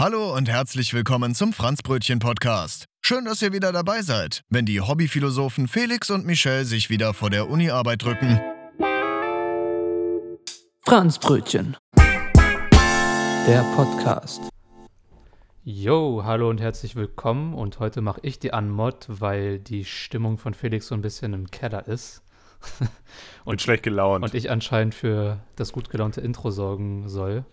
Hallo und herzlich willkommen zum Franzbrötchen Podcast. Schön, dass ihr wieder dabei seid, wenn die Hobbyphilosophen Felix und Michelle sich wieder vor der Uni-Arbeit drücken. Franzbrötchen. Der Podcast. Yo, hallo und herzlich willkommen. Und heute mache ich die Anmod, weil die Stimmung von Felix so ein bisschen im Keller ist. Und schlecht gelaunt. Und ich anscheinend für das gut gelaunte Intro sorgen soll.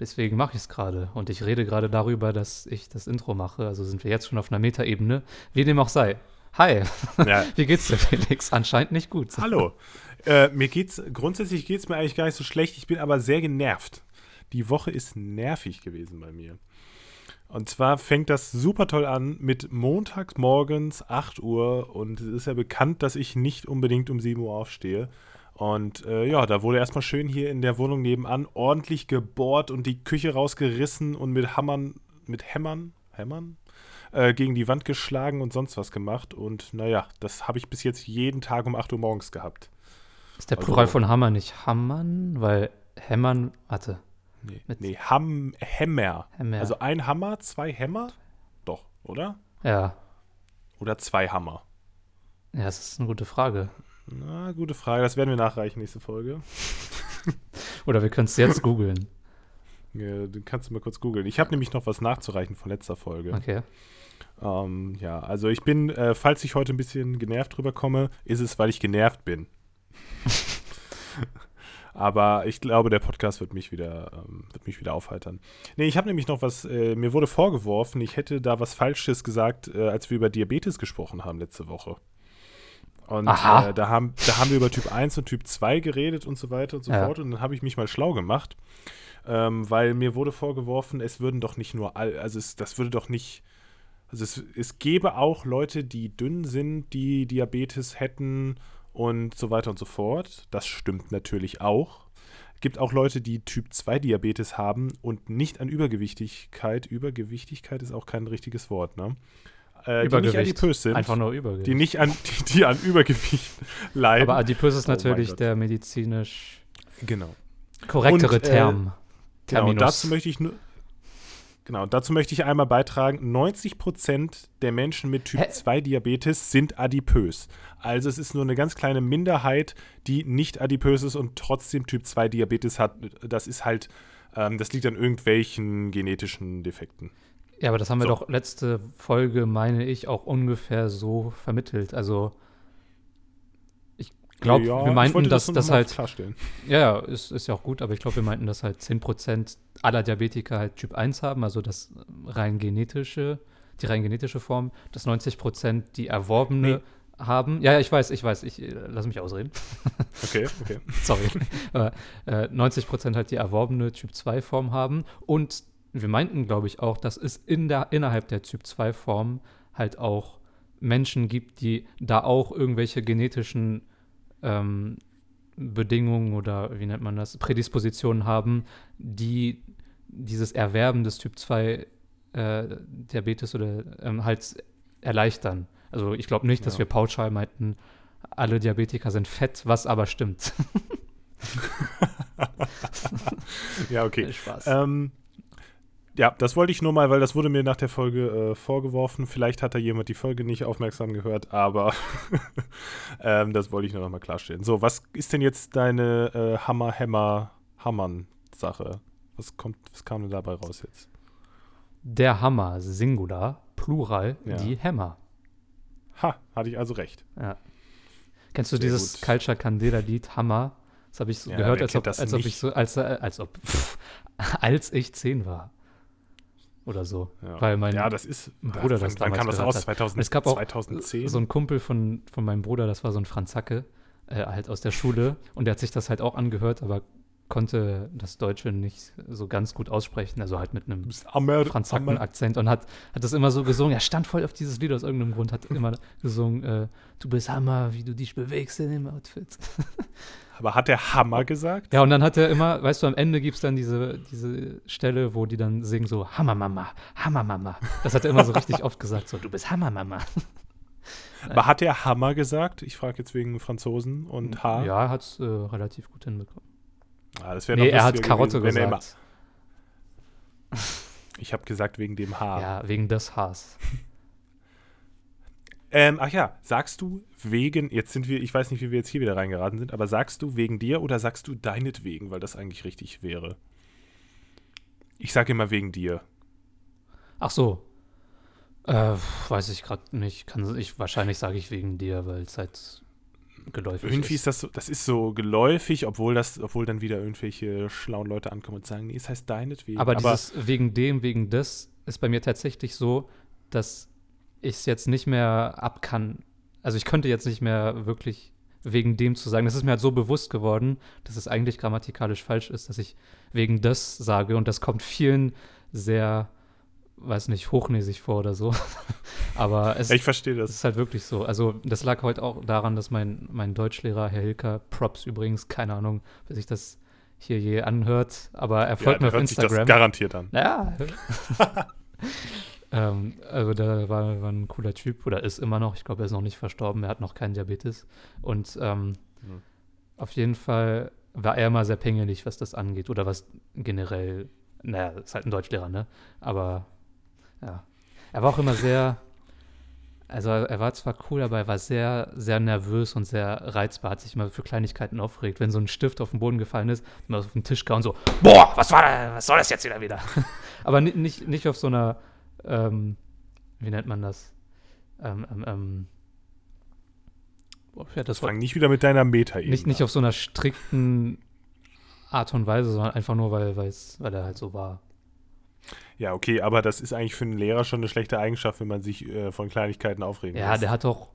Deswegen mache ich es gerade. Und ich rede gerade darüber, dass ich das Intro mache. Also sind wir jetzt schon auf einer Metaebene. Wie dem auch sei. Hi. Ja. Wie geht's dir, Felix? Anscheinend nicht gut. Hallo. Äh, mir geht's, grundsätzlich geht's mir eigentlich gar nicht so schlecht. Ich bin aber sehr genervt. Die Woche ist nervig gewesen bei mir. Und zwar fängt das super toll an mit montags morgens 8 Uhr und es ist ja bekannt, dass ich nicht unbedingt um 7 Uhr aufstehe. Und äh, ja, da wurde erstmal schön hier in der Wohnung nebenan ordentlich gebohrt und die Küche rausgerissen und mit Hammern, mit Hämmern, Hämmern, äh, gegen die Wand geschlagen und sonst was gemacht. Und naja, das habe ich bis jetzt jeden Tag um 8 Uhr morgens gehabt. Ist der Also- Plural von Hammer nicht Hammern? Weil Hämmern, warte. Nee, nee Ham Hämmer. Hämmer. Also ein Hammer, zwei Hämmer? Doch, oder? Ja. Oder zwei Hammer? Ja, das ist eine gute Frage. Na, gute Frage. Das werden wir nachreichen nächste Folge. Oder wir können es jetzt googeln. Ja, du kannst du mal kurz googeln. Ich habe nämlich noch was nachzureichen von letzter Folge. Okay. Ähm, ja, also ich bin, äh, falls ich heute ein bisschen genervt drüber komme, ist es, weil ich genervt bin. Aber ich glaube, der Podcast wird mich wieder, ähm, wird mich wieder aufheitern. Nee, ich habe nämlich noch was, äh, mir wurde vorgeworfen, ich hätte da was Falsches gesagt, äh, als wir über Diabetes gesprochen haben letzte Woche. Und äh, da, haben, da haben wir über Typ 1 und Typ 2 geredet und so weiter und so Ja. fort. Und dann habe ich mich mal schlau gemacht, ähm, weil mir wurde vorgeworfen, es würden doch nicht nur all, also es, das würde doch nicht, also es, es gäbe auch Leute, die dünn sind, die Diabetes hätten und so weiter und so fort. Das stimmt natürlich auch. Es gibt auch Leute, die Typ 2 Diabetes haben und nicht an Übergewichtigkeit. Übergewichtigkeit ist auch kein richtiges Wort, ne? Äh, die nicht adipös sind. Einfach nur Übergewicht. die nicht an, die, die an Übergewicht leiden. Aber adipös ist Oh natürlich Gott. der medizinisch genau. korrektere Und, äh, Term. Genau, Terminus. und dazu möchte ich nur. Genau, dazu möchte ich einmal beitragen, 90% der Menschen mit Typ Hä? 2 Diabetes sind adipös. Also es ist nur eine ganz kleine Minderheit, die nicht adipös ist und trotzdem Typ 2 Diabetes hat. Das ist halt, ähm, das liegt an irgendwelchen genetischen Defekten. Ja, aber das haben wir So. doch letzte Folge, meine ich, auch ungefähr so vermittelt. Also ich glaube, Ja, wir meinten, dass das mal halt, ja, ist, ist ja auch gut, aber ich glaube, wir meinten, dass halt 10% aller Diabetiker halt Typ 1 haben, also das rein genetische, die rein genetische Form, dass 90% die erworbene haben. Ja, ich weiß, ich weiß, ich äh, lass mich ausreden. Okay, okay. sorry, aber äh, 90 Prozent halt die erworbene Typ-2-Form haben. Und wir meinten, glaube ich, auch, dass es in der, innerhalb der Typ-2-Form halt auch Menschen gibt, die da auch irgendwelche genetischen ähm, Bedingungen oder wie nennt man das, Prädispositionen haben, die dieses Erwerben des Typ-2 äh, Diabetes oder ähm, halt erleichtern. Also ich glaube nicht, dass Ja. wir pauschal meinten, alle Diabetiker sind fett, was aber stimmt. Ja, okay. Spaß. Ähm, ja, das wollte ich nur mal, weil das wurde mir nach der Folge äh, vorgeworfen. Vielleicht hat da jemand die Folge nicht aufmerksam gehört, aber ähm, das wollte ich nur noch mal klarstellen. So, was ist denn jetzt deine äh, Hammer, Hämmer, Hammern-Sache? Was kommt, was kam denn dabei raus jetzt? Der Hammer, Singular, Plural, Ja. die Hämmer. Ha, hatte ich also recht. Ja. Kennst du Sehr dieses gut. Culture Candela-Lied Hammer? Das habe ich so Ja, gehört, als ob, das als ob ich so, als, äh, als ob, pff, als ich zehn war. Oder so. Ja, Weil mein ja das ist. Bruder das wann, wann damals kam das raus? hat. 2000, Und es gab auch 2010? so ein Kumpel von, von meinem Bruder, das war so ein Franzacke, äh, halt aus der Schule. Und der hat sich das halt auch angehört, aber konnte das Deutsche nicht so ganz gut aussprechen. Also halt mit einem Franzaken-Akzent und hat, hat das immer so gesungen. Er stand voll auf dieses Lied aus irgendeinem Grund, hat immer gesungen, äh, du bist Hammer, wie du dich bewegst in dem Outfit. aber hat der Hammer gesagt? Ja, und dann hat er immer, weißt du, am Ende gibt es dann diese, diese Stelle, wo die dann singen so, Hammermama, Hammermama. Das hat er immer so richtig oft gesagt, so, du bist Hammermama. Aber hat der Hammer gesagt? Ich frage jetzt wegen Franzosen und H. Ja, er hat es äh, relativ gut hinbekommen. Ah, das wäre Nee, er hat Karotte gewesen, gesagt. Ich habe gesagt wegen dem Haar. Ja, wegen des Haars. Ähm, ach ja, sagst du wegen, jetzt sind wir, ich weiß nicht, wie wir jetzt hier wieder reingeraten sind, aber sagst du wegen dir oder sagst du deinetwegen, weil das eigentlich richtig wäre? Ich sage immer wegen dir. Ach so. Äh, weiß ich gerade nicht. Kann, ich, wahrscheinlich sage ich wegen dir, weil es halt geläufig Irgendwie ist. ist das so, das ist so geläufig, obwohl das, obwohl dann wieder irgendwelche schlauen Leute ankommen und sagen, nee, es heißt deinetwegen. Aber, dieses wegen dem, wegen des ist bei mir tatsächlich so, dass ich es jetzt nicht mehr ab kann. Also ich könnte jetzt nicht mehr wirklich wegen dem zu sagen. Das ist mir halt so bewusst geworden, dass es eigentlich grammatikalisch falsch ist, dass ich wegen des sage und das kommt vielen sehr, weiß nicht, hochnäsig vor oder so. Aber es, ich verstehe das. ist halt wirklich so. Also das lag heute auch daran, dass mein, mein Deutschlehrer, Herr Hilker, Props übrigens, keine Ahnung, wer sich das hier je anhört, aber er folgt ja, mir auf hört sich das Instagram. garantiert an. Naja. ähm, also da war, war ein cooler Typ oder ist immer noch. Ich glaube, er ist noch nicht verstorben. Er hat noch keinen Diabetes. Und ähm, Mhm. auf jeden Fall war er immer sehr pingelig, was das angeht. Oder was generell, naja, ist halt ein Deutschlehrer, ne? Aber ja. Er war auch immer sehr, also er war zwar cool, aber er war sehr, sehr nervös und sehr reizbar, hat sich immer für Kleinigkeiten aufgeregt. Wenn so ein Stift auf den Boden gefallen ist, immer auf den Tisch gehauen, so, boah, was war da, was soll das jetzt wieder wieder? aber ni- nicht, nicht auf so einer, ähm, wie nennt man das? Ähm, ähm, ähm, ja, das war Fang nicht wieder mit deiner Meta-Ebene nicht, nicht auf so einer strikten Art und Weise, sondern einfach nur, weil, weil er halt so war. Ja, okay, aber das ist eigentlich für einen Lehrer schon eine schlechte Eigenschaft, wenn man sich äh, von Kleinigkeiten aufregen Ja, lässt. der hat auch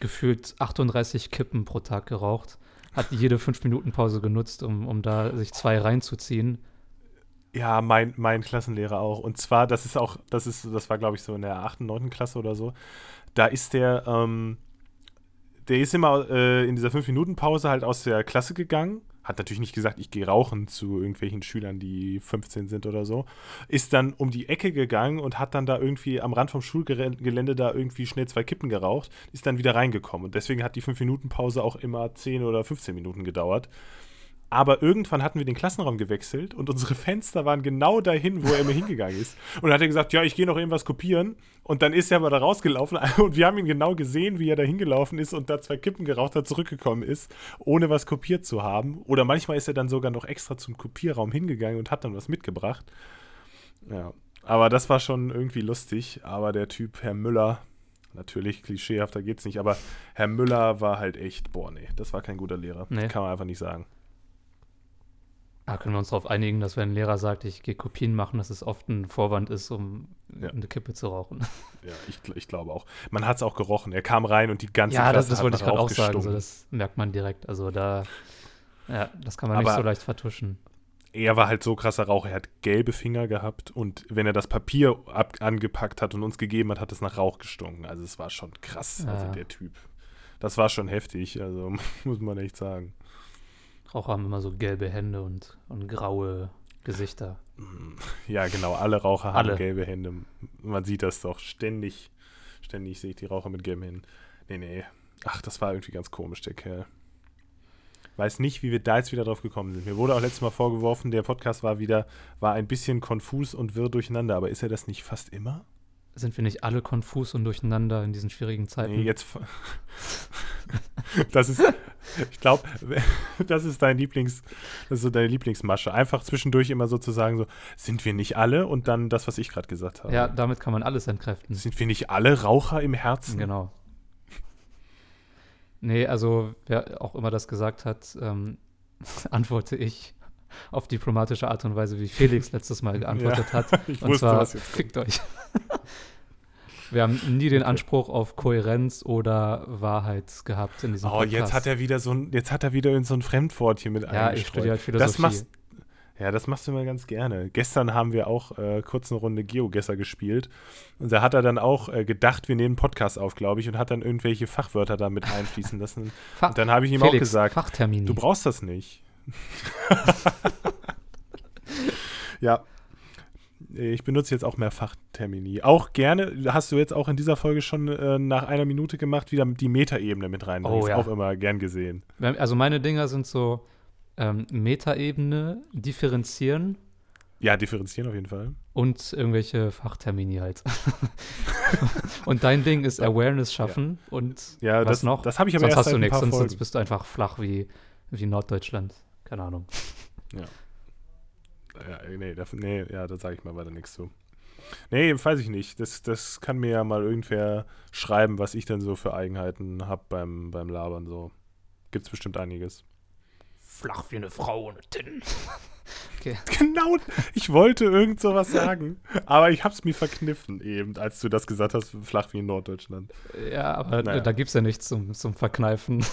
gefühlt 38 Kippen pro Tag geraucht. Hat jede 5-Minuten-Pause genutzt, um, um da sich zwei reinzuziehen. Ja, mein, mein Klassenlehrer auch. Und zwar, das ist auch, das ist, das war, glaube ich, so in der 8., 9. Klasse oder so. Da ist der, ähm, der ist immer äh, in dieser 5-Minuten-Pause halt aus der Klasse gegangen. Hat natürlich nicht gesagt, ich gehe rauchen zu irgendwelchen Schülern, die 15 sind oder so. Ist dann um die Ecke gegangen und hat dann da irgendwie am Rand vom Schulgelände da irgendwie schnell zwei Kippen geraucht. Ist dann wieder reingekommen. Und deswegen hat die 5-Minuten-Pause auch immer 10 oder 15 Minuten gedauert. Aber irgendwann hatten wir den Klassenraum gewechselt und unsere Fenster waren genau dahin, wo er immer hingegangen ist. Und dann hat er gesagt, ja, ich gehe noch irgendwas kopieren. Und dann ist er aber da rausgelaufen und wir haben ihn genau gesehen, wie er da hingelaufen ist und da zwei Kippen geraucht hat, zurückgekommen ist, ohne was kopiert zu haben. Oder manchmal ist er dann sogar noch extra zum Kopierraum hingegangen und hat dann was mitgebracht. Ja, aber das war schon irgendwie lustig. Aber der Typ, Herr Müller, natürlich klischeehafter geht's nicht, aber Herr Müller war halt echt, boah, nee, das war kein guter Lehrer. Nee. Kann man einfach nicht sagen. Da können wir uns darauf einigen, dass wenn ein Lehrer sagt, ich gehe Kopien machen, dass es oft ein Vorwand ist, um Ja. eine Kippe zu rauchen. Ja, ich, ich glaube auch. Man hat es auch gerochen. Er kam rein und die ganze ja, das, Klasse das hat wollte ich gerade auch sagen. So, das merkt man direkt. Also da, ja, das kann man nicht Aber- so leicht vertuschen. er war halt so krasser Raucher. Er hat gelbe Finger gehabt und wenn er das Papier ab angepackt hat und uns gegeben hat, hat es nach Rauch gestunken. Also es war schon krass, also Ja. der Typ. Das war schon heftig, also muss man echt sagen. Raucher haben immer so gelbe Hände und, und graue Gesichter. Ja, genau, alle Raucher Alle. haben gelbe Hände. Man sieht das doch ständig. Ständig sehe ich die Raucher mit gelben Händen. Nee, nee. Ach, das war irgendwie ganz komisch, der Kerl. Weiß nicht, wie wir da jetzt wieder drauf gekommen sind. Mir wurde auch letztes Mal vorgeworfen, der Podcast war wieder, war ein bisschen konfus und wirr durcheinander, aber ist er das nicht fast immer? Sind wir nicht alle konfus und durcheinander in diesen schwierigen Zeiten? Nee, jetzt. das ist, ich glaube, das ist dein Lieblings, das ist so deine Lieblingsmasche. Einfach zwischendurch immer so zu sagen, so, sind wir nicht alle? Und dann das, was ich gerade gesagt habe. ja, damit kann man alles entkräften. Sind wir nicht alle Raucher im Herzen? Genau. Nee, also wer auch immer das gesagt hat, ähm, antworte ich auf diplomatische Art und Weise, wie Felix letztes Mal geantwortet hat. Ich Und wusste, zwar, kommt. fickt euch. Wir haben nie den Anspruch auf Kohärenz oder Wahrheit gehabt in diesem Oh, Podcast. jetzt hat er wieder so ein, jetzt hat er wieder so ein Fremdwort hier mit Ja, ich studiere halt Philosophie. Das machst, ja, das machst du immer ganz gerne. Gestern haben wir auch äh, kurz eine Runde Geogesser gespielt. Und da hat er dann auch äh, gedacht, wir nehmen Podcast auf, glaube ich, und hat dann irgendwelche Fachwörter da mit einfließen lassen. Und dann habe ich ihm auch Felix, gesagt, Fachtermini. du brauchst das nicht. ja. Ich benutze jetzt auch mehr Fachtermini. Auch gerne, hast du jetzt auch in dieser Folge schon äh, nach einer Minute gemacht, wieder die Metaebene mit rein. Oh, ja. Auch immer gern gesehen. Also meine Dinger sind so ähm, Metaebene, differenzieren Ja, differenzieren auf jeden Fall. Und irgendwelche Fachtermini halt. und dein Ding ist Awareness schaffen und Ja, was das, noch? das habe ich aber sonst erst hast du nichts, sonst, sonst bist du einfach flach wie, wie Norddeutschland. Keine Ahnung. Ja, nee, da, nee, ja, da sage ich mal weiter nichts zu. Nee, weiß ich nicht. Das, das kann mir ja mal irgendwer schreiben, was ich denn so für Eigenheiten habe beim, beim Labern. So. Gibt's bestimmt einiges. Flach wie eine Frau ohne Titten. Genau, ich wollte irgend sowas sagen, aber ich hab's mir verkniffen eben, als du das gesagt hast, flach wie in Norddeutschland. Ja, aber Naja. da gibt es ja nichts zum, zum Verkneifen.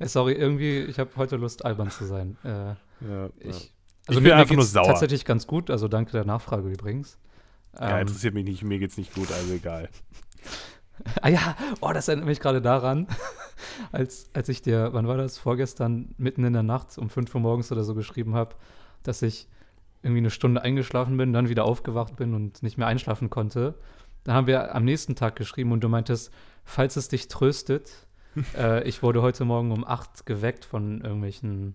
Sorry, irgendwie, ich habe heute Lust, albern zu sein. Äh, Ja, ja. ich, bin mir- mir einfach nur sauer. tatsächlich ganz gut, also danke der Nachfrage übrigens. ja, Ähm, interessiert mich nicht, mir geht's nicht gut, also egal. Ah ja, oh, das erinnert mich gerade daran, als, als ich dir, wann war das, vorgestern, mitten in der Nacht um 5 Uhr morgens oder so geschrieben habe, dass ich irgendwie eine Stunde eingeschlafen bin, dann wieder aufgewacht bin und nicht mehr einschlafen konnte. Dann haben wir am nächsten Tag geschrieben und du meintest, falls es dich tröstet, äh, ich wurde heute Morgen um 8 geweckt von irgendwelchen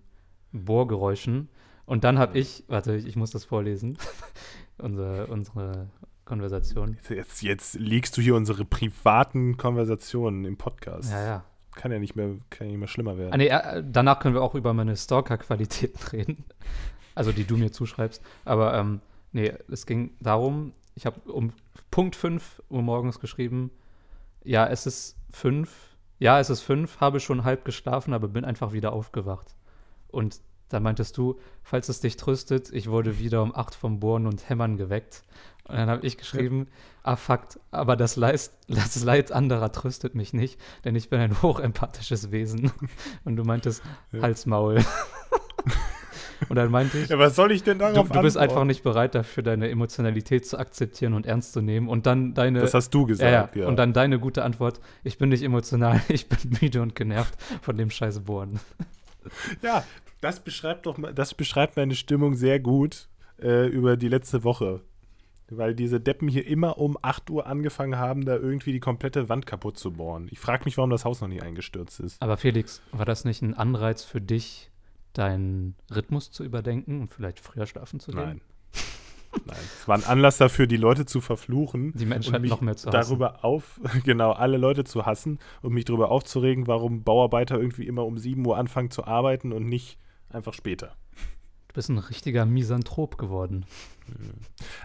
Bohrgeräuschen. Und dann habe ich, warte, ich muss das vorlesen, unsere, unsere Konversation. Jetzt, jetzt liegst du hier unsere privaten Konversationen im Podcast. Ja, ja. Kann ja nicht mehr, kann ja nicht mehr schlimmer werden. Ah, nee, äh, danach können wir auch über meine Stalker-Qualitäten reden. Also die du mir zuschreibst. Aber ähm, nee, es ging darum, ich habe um Punkt 5 Uhr morgens geschrieben, ja, es ist 5, ja, es ist 5, habe schon halb geschlafen, aber bin einfach wieder aufgewacht. Und da meintest du, falls es dich tröstet, ich wurde wieder um 8 vom Bohren und Hämmern geweckt. Und dann habe ich geschrieben, ah, Fakt, aber das Leid, das Leid anderer tröstet mich nicht, denn ich bin ein hochempathisches Wesen. Und du meintest, Ja. Hals, Maul. und dann meinte ich, ja, was soll ich denn du, darauf du bist einfach antworten? nicht bereit dafür, deine Emotionalität zu akzeptieren und ernst zu nehmen. Und dann deine, Das hast du gesagt, ja. ja. und dann deine gute Antwort, ich bin nicht emotional, ich bin müde und genervt von dem scheiß Bohren. Ja, das beschreibt doch das beschreibt meine Stimmung sehr gut äh, über die letzte Woche. Weil diese Deppen hier immer um 8 Uhr angefangen haben, da irgendwie die komplette Wand kaputt zu bohren. Ich frage mich, warum das Haus noch nicht eingestürzt ist. Aber Felix, war das nicht ein Anreiz für dich, deinen Rhythmus zu überdenken und vielleicht früher schlafen zu gehen? Nein. Nein. Es war ein Anlass dafür, die Leute zu verfluchen. Die Menschheit und mich noch mehr zu hassen. darüber auf, genau, alle Leute zu hassen und mich darüber aufzuregen, warum Bauarbeiter irgendwie immer um 7 Uhr anfangen zu arbeiten und nicht einfach später. Du bist ein richtiger Misanthrop geworden.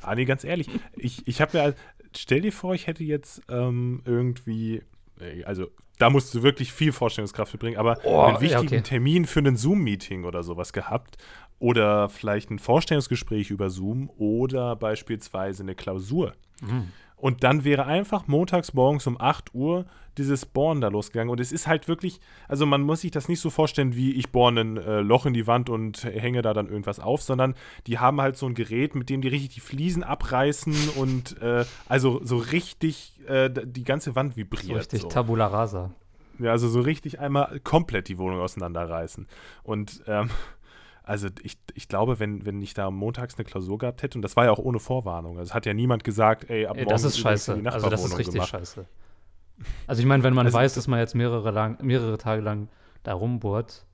Ah, nee, ganz ehrlich, ich, ich habe mir, stell dir vor, ich hätte jetzt ähm, irgendwie, äh, also da musst du wirklich viel Vorstellungskraft für bringen, aber Oh, einen wichtigen okay. Termin für ein Zoom-Meeting oder sowas gehabt oder vielleicht ein Vorstellungsgespräch über Zoom oder beispielsweise eine Klausur. Und dann wäre einfach montags morgens um 8 Uhr dieses Bohren da losgegangen. Und es ist halt wirklich, also man muss sich das nicht so vorstellen, wie ich bohre ein äh, Loch in die Wand und hänge da dann irgendwas auf, sondern die haben halt so ein Gerät, mit dem die richtig die Fliesen abreißen und äh, also so richtig äh, die ganze Wand So vibriert. richtig so. Tabula rasa. Ja, also so richtig einmal komplett die Wohnung auseinanderreißen. Und ähm, also ich, ich glaube, wenn, wenn ich da montags eine Klausur gehabt hätte, und das war ja auch ohne Vorwarnung, also es hat ja niemand gesagt, ey, ab Ey, morgen das ist scheiße. die Also das ist richtig gemacht. scheiße. Also ich meine, wenn man Also weiß, das- dass man jetzt mehrere, lang, mehrere Tage lang da rumbohrt,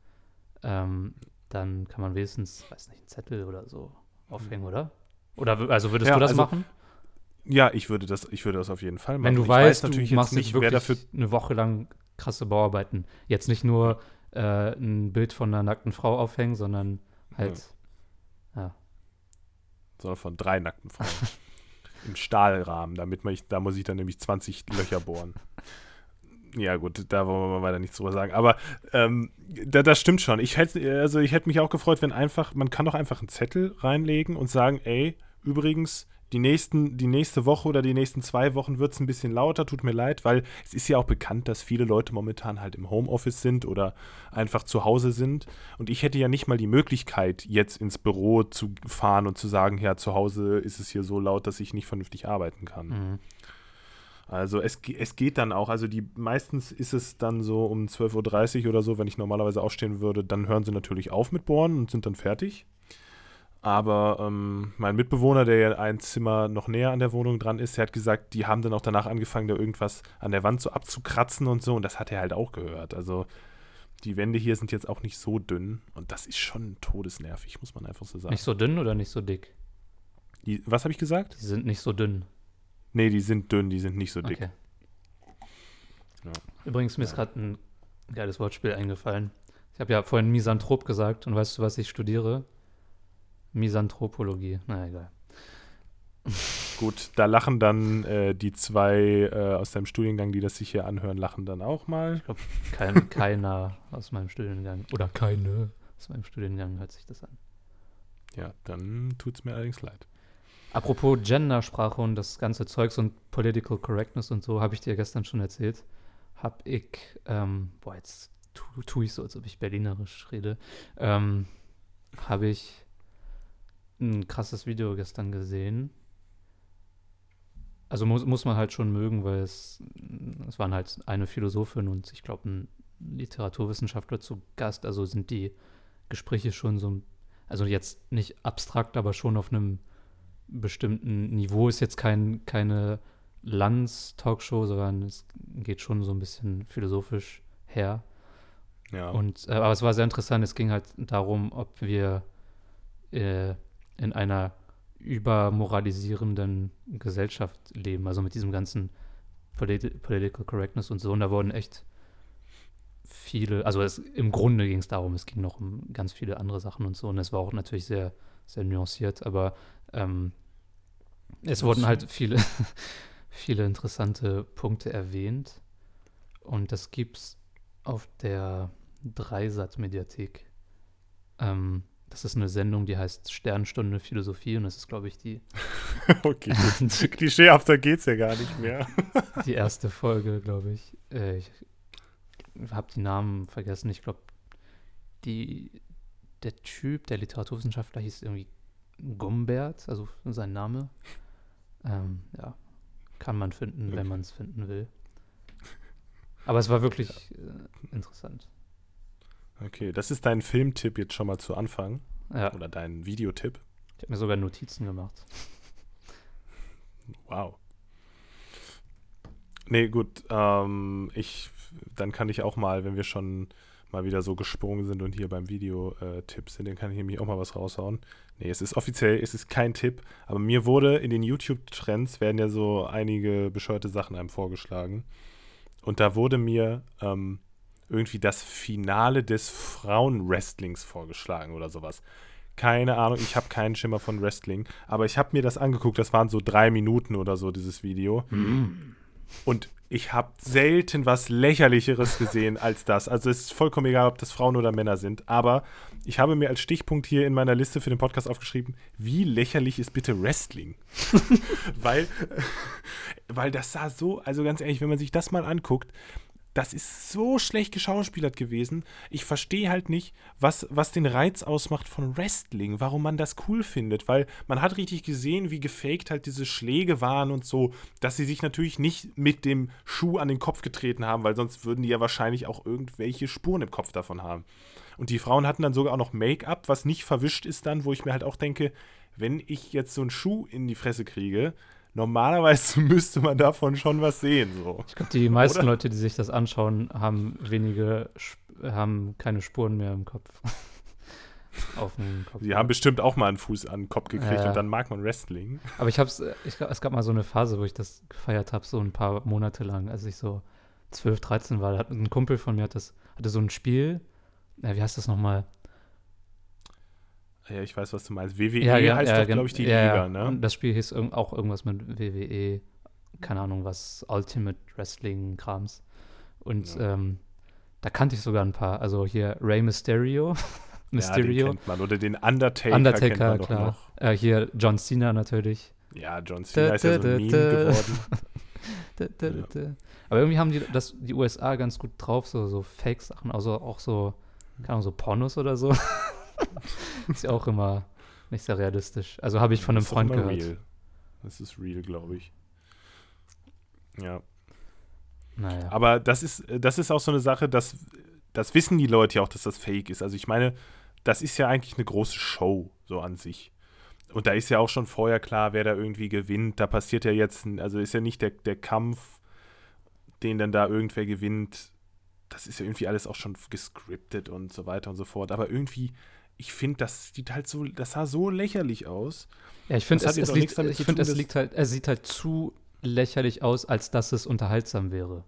ähm, dann kann man wenigstens, weiß nicht, einen Zettel oder so aufhängen, oder? Oder w- also würdest Ja, du das also machen? Ja, ich würde das, ich würde das auf jeden Fall machen. Wenn du ich weißt, weiß natürlich du jetzt machst nicht, jetzt wer wirklich dafür. eine Woche lang krasse Bauarbeiten. Jetzt nicht nur äh, ein Bild von einer nackten Frau aufhängen, sondern halt, ja. sondern von drei nackten Frauen. Im Stahlrahmen, damit man ich, da muss ich dann nämlich 20 Löcher bohren. Ja, gut, da wollen wir mal weiter nichts drüber sagen. Aber ähm, da, das stimmt schon. Ich hätte, also ich hätte mich auch gefreut, wenn einfach, man kann doch einfach einen Zettel reinlegen und sagen, ey, übrigens, die, nächsten, die nächste Woche oder die nächsten zwei Wochen wird es ein bisschen lauter, tut mir leid, weil es ist ja auch bekannt, dass viele Leute momentan halt im Homeoffice sind oder einfach zu Hause sind. Und ich hätte ja nicht mal die Möglichkeit, jetzt ins Büro zu fahren und zu sagen, ja, zu Hause ist es hier so laut, dass ich nicht vernünftig arbeiten kann. Mhm. Also es, es geht dann auch, also die meistens ist es dann so um 12.30 Uhr oder so, wenn ich normalerweise aufstehen würde, dann hören sie natürlich auf mit Bohren und sind dann fertig. Aber ähm, mein Mitbewohner, der ja ein Zimmer noch näher an der Wohnung dran ist, der hat gesagt, die haben dann auch danach angefangen, da irgendwas an der Wand so abzukratzen und so. Und das hat er halt auch gehört. Also die Wände hier sind jetzt auch nicht so dünn und das ist schon todesnervig, muss man einfach so sagen. Nicht so dünn oder nicht so dick? Die, was habe ich gesagt? Die sind nicht so dünn. Nee, die sind dünn, die sind nicht so dick. Okay. Ja. Übrigens, mir ist Ja. gerade ein geiles Wortspiel eingefallen. Ich habe ja vorhin Misanthrop gesagt und weißt du, was ich studiere? Misanthropologie. Na egal. Gut, da lachen dann äh, die zwei äh, aus deinem Studiengang, die das sich hier anhören, lachen dann auch mal. Kein, keiner aus meinem Studiengang oder keine aus meinem Studiengang hört sich das an. Ja, dann tut es mir allerdings leid. Apropos Gendersprache und das ganze Zeugs und Political Correctness und so, habe ich dir gestern schon erzählt. Hab ich, ähm, boah, jetzt tu- tue ich so, als ob ich Berlinerisch rede, ähm, habe ich ein krasses Video gestern gesehen. Also muss, muss man halt schon mögen, weil es, es waren halt eine Philosophin und ich glaube ein Literaturwissenschaftler zu Gast. Also sind die Gespräche schon so, also jetzt nicht abstrakt, aber schon auf einem bestimmten Niveau. Ist jetzt kein, keine Lanz-Talkshow, sondern es geht schon so ein bisschen philosophisch her. Ja, Und, äh, aber es war sehr interessant. Es ging halt darum, ob wir äh, in einer übermoralisierenden Gesellschaft leben, also mit diesem ganzen Politi Political Correctness und so. Und da wurden echt viele, also es, im Grunde ging es darum, es ging noch um ganz viele andere Sachen und so. Und es war auch natürlich sehr, sehr nuanciert, aber ähm, es wurden halt viele, viele interessante Punkte erwähnt. Und das gibt's auf der Dreisat-Mediathek. Ähm, das ist eine Sendung, die heißt Sternstunde Philosophie und das ist, glaube ich, die, okay. Klischeehafter geht's ja gar nicht mehr. die erste Folge, glaube ich. Äh, ich habe die Namen vergessen. Ich glaube, die, der Typ, der Literaturwissenschaftler hieß irgendwie Gumbert, also sein Name. Ähm, ja, kann man finden, Okay. wenn man es finden will. Aber es war wirklich äh, interessant. Okay, das ist dein Filmtipp jetzt schon mal zu Anfang. Ja, Oder dein Videotipp. ich habe mir sogar Notizen gemacht. Wow. Nee, gut. Ähm, ich, dann kann ich auch mal, wenn wir schon mal wieder so gesprungen sind und hier beim Video-Tipp sind, dann kann ich nämlich auch mal was raushauen. Nee, es ist offiziell, es ist kein Tipp, aber mir wurde in den YouTube-Trends werden ja so einige bescheuerte Sachen einem vorgeschlagen. Und da wurde mir ähm, irgendwie das Finale des Frauenwrestlings vorgeschlagen oder sowas. Keine Ahnung, ich habe keinen Schimmer von Wrestling, aber ich habe mir das angeguckt, das waren so drei Minuten oder so, dieses Video. Und ich habe selten was Lächerlicheres gesehen als das. Also es ist vollkommen egal, ob das Frauen oder Männer sind. Aber ich habe mir als Stichpunkt hier in meiner Liste für den Podcast aufgeschrieben, wie lächerlich ist bitte Wrestling? weil, weil das sah so, also ganz ehrlich, wenn man sich das mal anguckt, das ist so schlecht geschauspielert gewesen. Ich verstehe halt nicht, was, was den Reiz ausmacht von Wrestling, warum man das cool findet, weil man hat richtig gesehen, wie gefaked halt diese Schläge waren und so, dass sie sich natürlich nicht mit dem Schuh an den Kopf getreten haben, weil sonst würden die ja wahrscheinlich auch irgendwelche Spuren im Kopf davon haben. Und die Frauen hatten dann sogar auch noch Make-up, was nicht verwischt ist dann, wo ich mir halt auch denke, wenn ich jetzt so einen Schuh in die Fresse kriege, normalerweise müsste man davon schon was sehen. So. Ich glaube, die meisten Oder? Leute, die sich das anschauen, haben wenige, haben keine Spuren mehr im Kopf. Auf dem Kopf. Die haben bestimmt auch mal einen Fuß an den Kopf gekriegt Ja. und dann mag man Wrestling. Aber ich hab's, ich, es gab mal so eine Phase, wo ich das gefeiert habe, so ein paar Monate lang, als ich so 12, 13 war. Da hat ein Kumpel von mir hat das, hatte so ein Spiel, äh, wie heißt das nochmal? Ja, ich weiß, was du meinst. WWE ja, heißt ja, doch, glaube ich, die ja, Liga, ja. ne? Und das Spiel hieß auch irgendwas mit WWE, keine Ahnung was, Ultimate Wrestling-Krams. Und Ja. ähm, da kannte ich sogar ein paar. Also hier Rey Mysterio. Ja, den Mysterio. kennt man. Oder den Undertaker, kennt Undertaker, man doch klar. noch. Äh, hier John Cena natürlich. Ja, John Cena Da, ist ja so ein Meme da. geworden. Da, Ja. Aber irgendwie haben die das, die USA ganz gut drauf, so, so Fake-Sachen, also auch so, keine Ahnung, so Pornos oder so. ist ja auch immer nicht sehr realistisch. Also habe ich von einem Das ist Freund immer gehört. Real. Das ist real, glaube ich. Ja. Naja. Aber das ist, das ist auch so eine Sache, dass, das wissen die Leute ja auch, dass das fake ist. Also ich meine, das ist ja eigentlich eine große Show, so an sich. Und da ist ja auch schon vorher klar, wer da irgendwie gewinnt. Da passiert ja jetzt, also ist ja nicht der, der Kampf, den dann da irgendwer gewinnt, das ist ja irgendwie alles auch schon gescriptet und so weiter und so fort. Aber irgendwie, ich finde, das sieht halt so, das sah so lächerlich aus. Ja, ich finde, es, es, liegt, ich find, tun, es liegt halt, es sieht halt zu lächerlich aus, als dass es unterhaltsam wäre.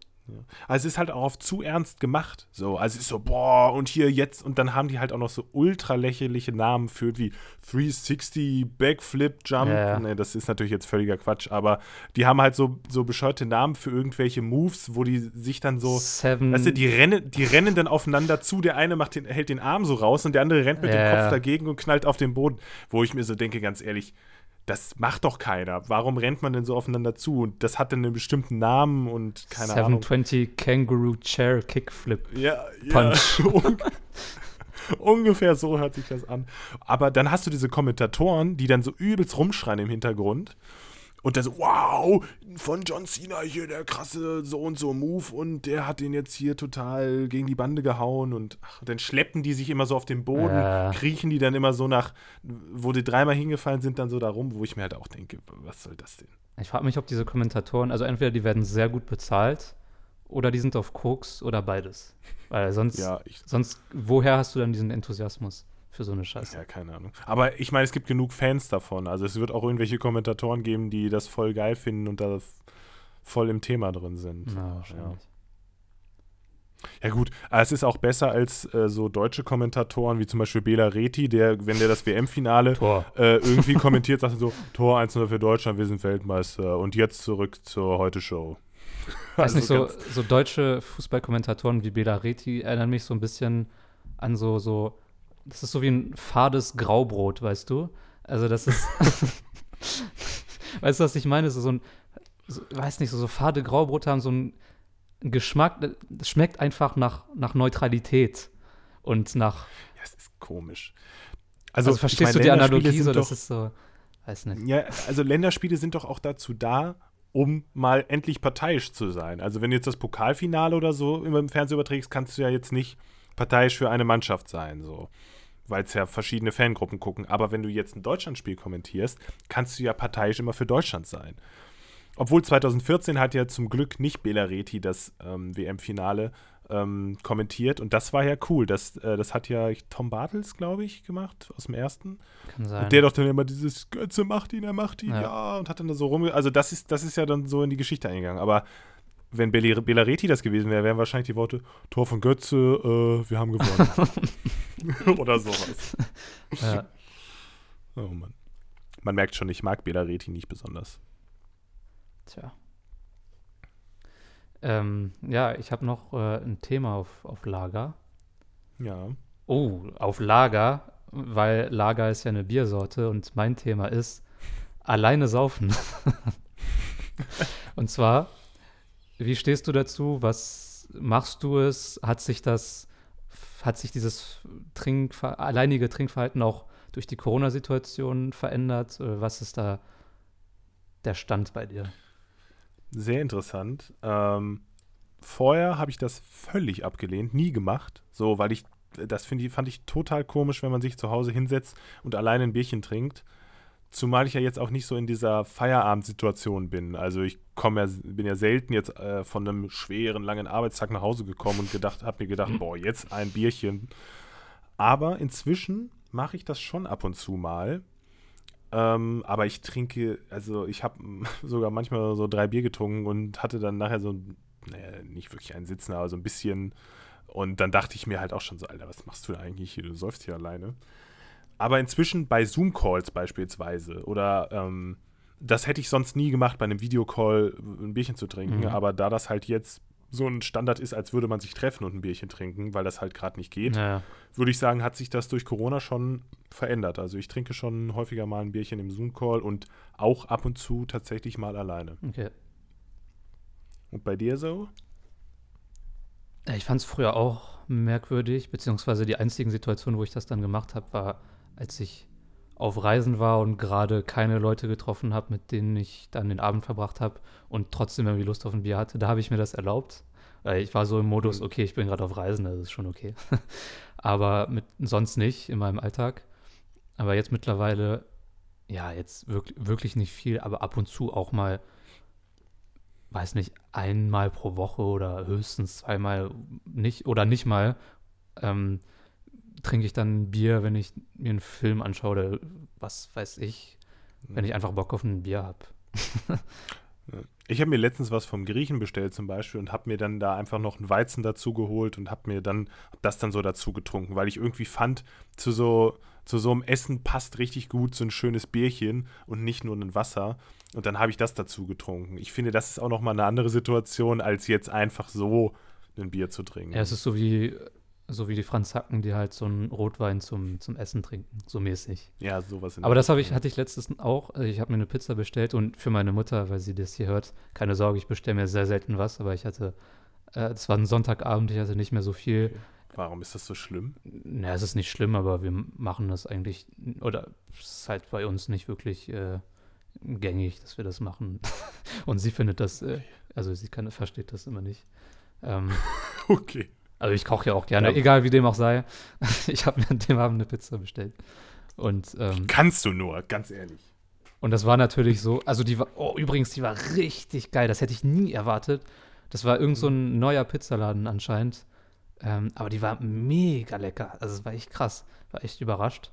Also es ist halt auch auf zu ernst gemacht. So, also es ist so, boah, und hier jetzt, und dann haben die halt auch noch so ultra lächerliche Namen für wie 360 Backflip Jump. Ja, ja. Nee, das ist natürlich jetzt völliger Quatsch, aber die haben halt so, so bescheuerte Namen für irgendwelche Moves, wo die sich dann so. Seven. Weißt du, die rennen, die rennen dann aufeinander zu. Der eine macht den, hält den Arm so raus und der andere rennt mit dem. Kopf dagegen und knallt auf den Boden. Wo ich mir so denke, ganz ehrlich, das macht doch keiner. Warum rennt man denn so aufeinander zu? Und das hat dann einen bestimmten Namen und keine Ahnung. 720 Kangaroo Chair Kickflip. Ja, Punch. ja. Un- Ungefähr so hört sich das an. Aber dann hast du diese Kommentatoren, die dann so übelst rumschreien im Hintergrund. Und dann so, wow, von John Cena hier der krasse so und so Move und der hat den jetzt hier total gegen die Bande gehauen und ach, dann schleppen die sich immer so auf den Boden, Ja. kriechen die dann immer so nach, wo die dreimal hingefallen sind, dann so da rum, wo ich mir halt auch denke, was soll das denn? Ich frage mich, ob diese Kommentatoren, also entweder die werden sehr gut bezahlt oder die sind auf Koks oder beides. Weil sonst, Ja, sonst, woher hast du dann diesen Enthusiasmus für so eine Scheiße? Ja, keine Ahnung. Aber ich meine, es gibt genug Fans davon. Also es wird auch irgendwelche Kommentatoren geben, die das voll geil finden und da voll im Thema drin sind. Na, ja. wahrscheinlich. ja gut, aber es ist auch besser als äh, so deutsche Kommentatoren, wie zum Beispiel Bela Reti, der, wenn der das WM-Finale äh, irgendwie kommentiert, sagt er so, Tor 1-0 für Deutschland, wir sind Weltmeister und jetzt zurück zur Heute-Show. Weiß nicht, so, so deutsche Fußballkommentatoren wie Bela Reti erinnern mich so ein bisschen an so, so, das ist so wie ein fades Graubrot, weißt du? Also das ist, weißt du, was ich meine? So, so ein, so, weiß nicht, so, so fade Graubrote haben so einen Geschmack, das schmeckt einfach nach, nach Neutralität und nach, ja, es ist komisch. also, ich verstehst meine, du die Analogie so, doch- das ist so, weiß nicht. Ja, also Länderspiele sind doch auch dazu da, um mal endlich parteiisch zu sein. Also wenn du jetzt das Pokalfinale oder so im Fernsehen überträgst, kannst du ja jetzt nicht parteiisch für eine Mannschaft sein, so. Weil es ja verschiedene Fangruppen gucken. Aber wenn du jetzt ein Deutschlandspiel kommentierst, kannst du ja parteiisch immer für Deutschland sein. Obwohl 2014 hat ja zum Glück nicht Bela Reti das ähm, WM-Finale ähm, kommentiert und das war ja cool. Das, äh, das hat ja Tom Bartels, glaube ich, gemacht aus dem ersten. Kann sein. Und der doch dann immer dieses Götze macht ihn, er macht ihn, Ja. ja, und hat dann da so rum. Also das ist, das ist ja dann so in die Geschichte eingegangen. Aber wenn Bela Belareti das gewesen wäre, wären wahrscheinlich die Worte Tor von Götze, äh, wir haben gewonnen. Oder sowas. ja. Oh Mann. Man merkt schon, ich mag Belareti nicht besonders. Tja. Ähm, ja, ich habe noch äh, ein Thema auf, auf Lager. Ja. Oh, auf Lager, weil Lager ist ja eine Biersorte und mein Thema ist alleine saufen. und zwar, wie stehst du dazu? Was machst du es? Hat sich das, hat sich dieses Trinkver alleinige Trinkverhalten auch durch die Corona-Situation verändert? Was ist da der Stand bei dir? Sehr interessant. Ähm, vorher habe ich das völlig abgelehnt, nie gemacht. So, weil ich, das ich, fand ich total komisch, wenn man sich zu Hause hinsetzt und alleine ein Bierchen trinkt. Zumal ich ja jetzt auch nicht so in dieser Feierabendsituation bin. Also ich komme ja, bin ja selten jetzt äh, von einem schweren, langen Arbeitstag nach Hause gekommen und gedacht, habe mir gedacht, boah, jetzt ein Bierchen. Aber inzwischen mache ich das schon ab und zu mal. Ähm, aber ich trinke, also ich habe sogar manchmal so drei Bier getrunken und hatte dann nachher so, naja, nicht wirklich einen Sitzen, aber so ein bisschen. Und dann dachte ich mir halt auch schon so, Alter, was machst du eigentlich hier? Du säufst hier alleine. Aber inzwischen bei Zoom-Calls beispielsweise oder ähm, das hätte ich sonst nie gemacht, bei einem Videocall ein Bierchen zu trinken. Mhm. Aber da das halt jetzt so ein Standard ist, als würde man sich treffen und ein Bierchen trinken, weil das halt gerade nicht geht, Ja, würde ich sagen, hat sich das durch Corona schon verändert. Also ich trinke schon häufiger mal ein Bierchen im Zoom-Call und auch ab und zu tatsächlich mal alleine. okay. Und bei dir so? Ich fand es früher auch merkwürdig, beziehungsweise die einzigen Situationen, wo ich das dann gemacht habe, war, als ich auf Reisen war und gerade keine Leute getroffen habe, mit denen ich dann den Abend verbracht habe und trotzdem irgendwie Lust auf ein Bier hatte. Da habe ich mir das erlaubt. Weil ich war so im Modus, Mhm. okay, ich bin gerade auf Reisen, das ist schon okay. Aber mit, sonst nicht in meinem Alltag. Aber jetzt mittlerweile, ja, jetzt wirklich, wirklich nicht viel, aber ab und zu auch mal weiß nicht, einmal pro Woche oder höchstens zweimal nicht oder nicht mal ähm, trinke ich dann Bier, wenn ich mir einen Film anschaue oder was weiß ich, wenn ich einfach Bock auf ein Bier habe. Ich habe mir letztens was vom Griechen bestellt zum Beispiel und habe mir dann da einfach noch einen Weizen dazu geholt und habe mir dann das dann so dazu getrunken, weil ich irgendwie fand, zu so, zu so einem Essen passt richtig gut so ein schönes Bierchen und nicht nur ein Wasser. Und dann habe ich das dazu getrunken. Ich finde, das ist auch nochmal eine andere Situation, als jetzt einfach so ein Bier zu trinken. Ja, es ist so wie, so wie die Franzacken, die halt so einen Rotwein zum, zum Essen trinken, so mäßig. ja, sowas. in Aber der das habe ich, hatte ich letztens auch. Also Ich habe mir eine Pizza bestellt und für meine Mutter, weil sie das hier hört, keine Sorge, ich bestelle mir sehr selten was, aber ich hatte, äh, es war ein Sonntagabend, ich hatte nicht mehr so viel. Warum ist das so schlimm? Na, es ist nicht schlimm, aber wir machen das eigentlich, oder es ist halt bei uns nicht wirklich äh, gängig, dass wir das machen. Und sie findet das, äh, also sie kann, versteht das immer nicht. Ähm, Okay. Also ich koche ja auch gerne, Ja. egal wie dem auch sei. Ich habe mir an dem Abend eine Pizza bestellt. Und, ähm, Kannst du nur, ganz ehrlich. und das war natürlich so, also die war, oh, übrigens, die war richtig geil, das hätte ich nie erwartet. Das war irgend so ein neuer Pizzaladen anscheinend. Ähm, aber die war mega lecker. Also es war echt krass. War echt überrascht.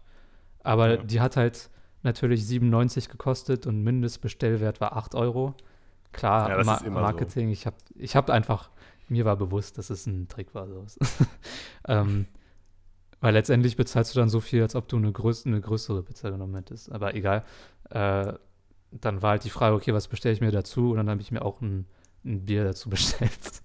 Aber Ja. die hat halt natürlich 97 gekostet und Mindestbestellwert war 8 Euro. Klar, Ja, Ma immer so. Marketing. Ich habe ich hab einfach, mir war bewusst, dass es ein Trick war. So. ähm, weil letztendlich bezahlst du dann so viel, als ob du eine, größ eine größere Pizza genommen hättest. Aber egal. Äh, dann war halt die Frage, okay, was bestelle ich mir dazu? Und dann habe ich mir auch ein, ein Bier dazu bestellt.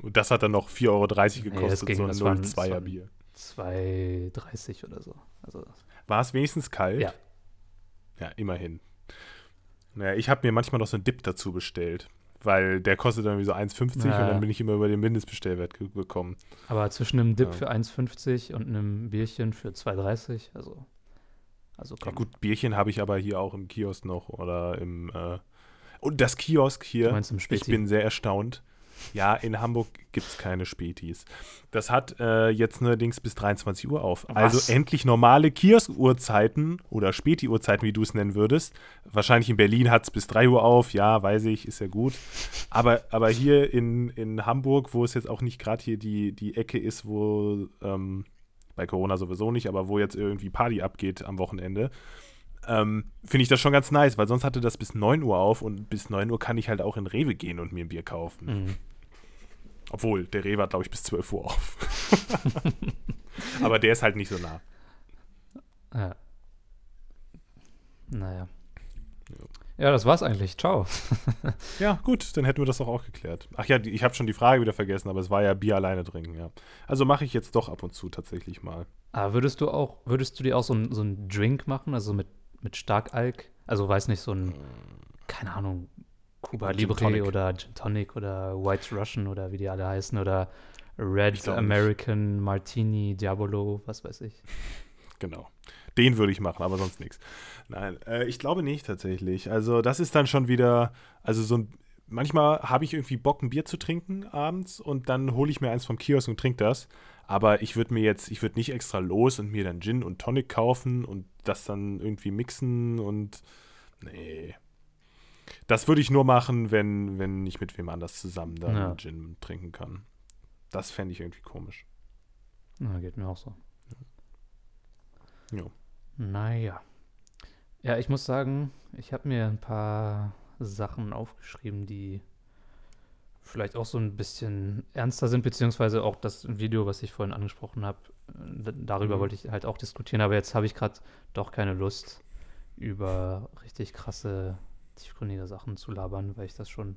Und das hat dann noch 4,30 Euro Nee, das gekostet, ging, so ein das war ein- das 0,2er war ein- Bier. 2,30 oder so. Also, War es wenigstens kalt? Ja. Ja, immerhin. Naja, ich habe mir manchmal noch so einen Dip dazu bestellt, weil der kostet dann wie so 1,50 Ja. und dann bin ich immer über den Mindestbestellwert ge- gekommen. aber zwischen einem Dip Ja. für 1,50 und einem Bierchen für 2,30, also, also Ja gut, Bierchen habe ich aber hier auch im Kiosk noch oder im äh und das Kiosk hier, ich bin sehr erstaunt. Ja, in Hamburg gibt es keine Spätis. Das hat äh, jetzt neuerdings bis 23 Uhr auf. Was? Also endlich normale Kiosk-Uhrzeiten oder Späti-Uhrzeiten, wie du es nennen würdest. Wahrscheinlich in Berlin hat es bis 3 Uhr auf, ja, weiß ich, ist ja gut. Aber, aber hier in, in Hamburg, wo es jetzt auch nicht gerade hier die, die Ecke ist, wo ähm, bei Corona sowieso nicht, aber wo jetzt irgendwie Party abgeht am Wochenende, ähm, finde ich das schon ganz nice, weil sonst hatte das bis 9 Uhr auf und bis 9 Uhr kann ich halt auch in Rewe gehen und mir ein Bier kaufen. Mhm. Obwohl, der Rewe hat, glaube ich, bis 12 Uhr auf. Aber der ist halt nicht so nah. Ja. Naja. Ja, das war's eigentlich. Ciao. Ja, gut, dann hätten wir das doch auch geklärt. Ach ja, die, ich habe schon die Frage wieder vergessen, aber es war ja Bier alleine trinken, ja. Also mache ich jetzt doch ab und zu tatsächlich mal. Aber würdest du auch, würdest du dir auch so so einen Drink machen, also mit, mit Starkalk? Also weiß nicht, so ein, keine Ahnung, Cuba Libre oder Gin Tonic oder White Russian oder wie die alle heißen oder Red glaub nicht. American Martini Diabolo, was weiß ich. Genau. Den würde ich machen, aber sonst nichts. Nein, äh, ich glaube nicht tatsächlich. Also das ist dann schon wieder, also so ein, manchmal habe ich irgendwie Bock, ein Bier zu trinken abends und dann hole ich mir eins vom Kiosk und trinke das. Aber ich würde mir jetzt, ich würde nicht extra los und mir dann Gin und Tonic kaufen und das dann irgendwie mixen und nee. Das würde ich nur machen, wenn, wenn ich mit wem anders zusammen dann Ja. Gin trinken kann. Das fände ich irgendwie komisch. Na, geht mir auch so. Ja. Naja. Ja, ich muss sagen, ich habe mir ein paar Sachen aufgeschrieben, die vielleicht auch so ein bisschen ernster sind, beziehungsweise auch das Video, was ich vorhin angesprochen habe, äh, darüber Mhm. wollte ich halt auch diskutieren, aber jetzt habe ich gerade doch keine Lust, über richtig krasse, tiefgründige Sachen zu labern, weil ich das schon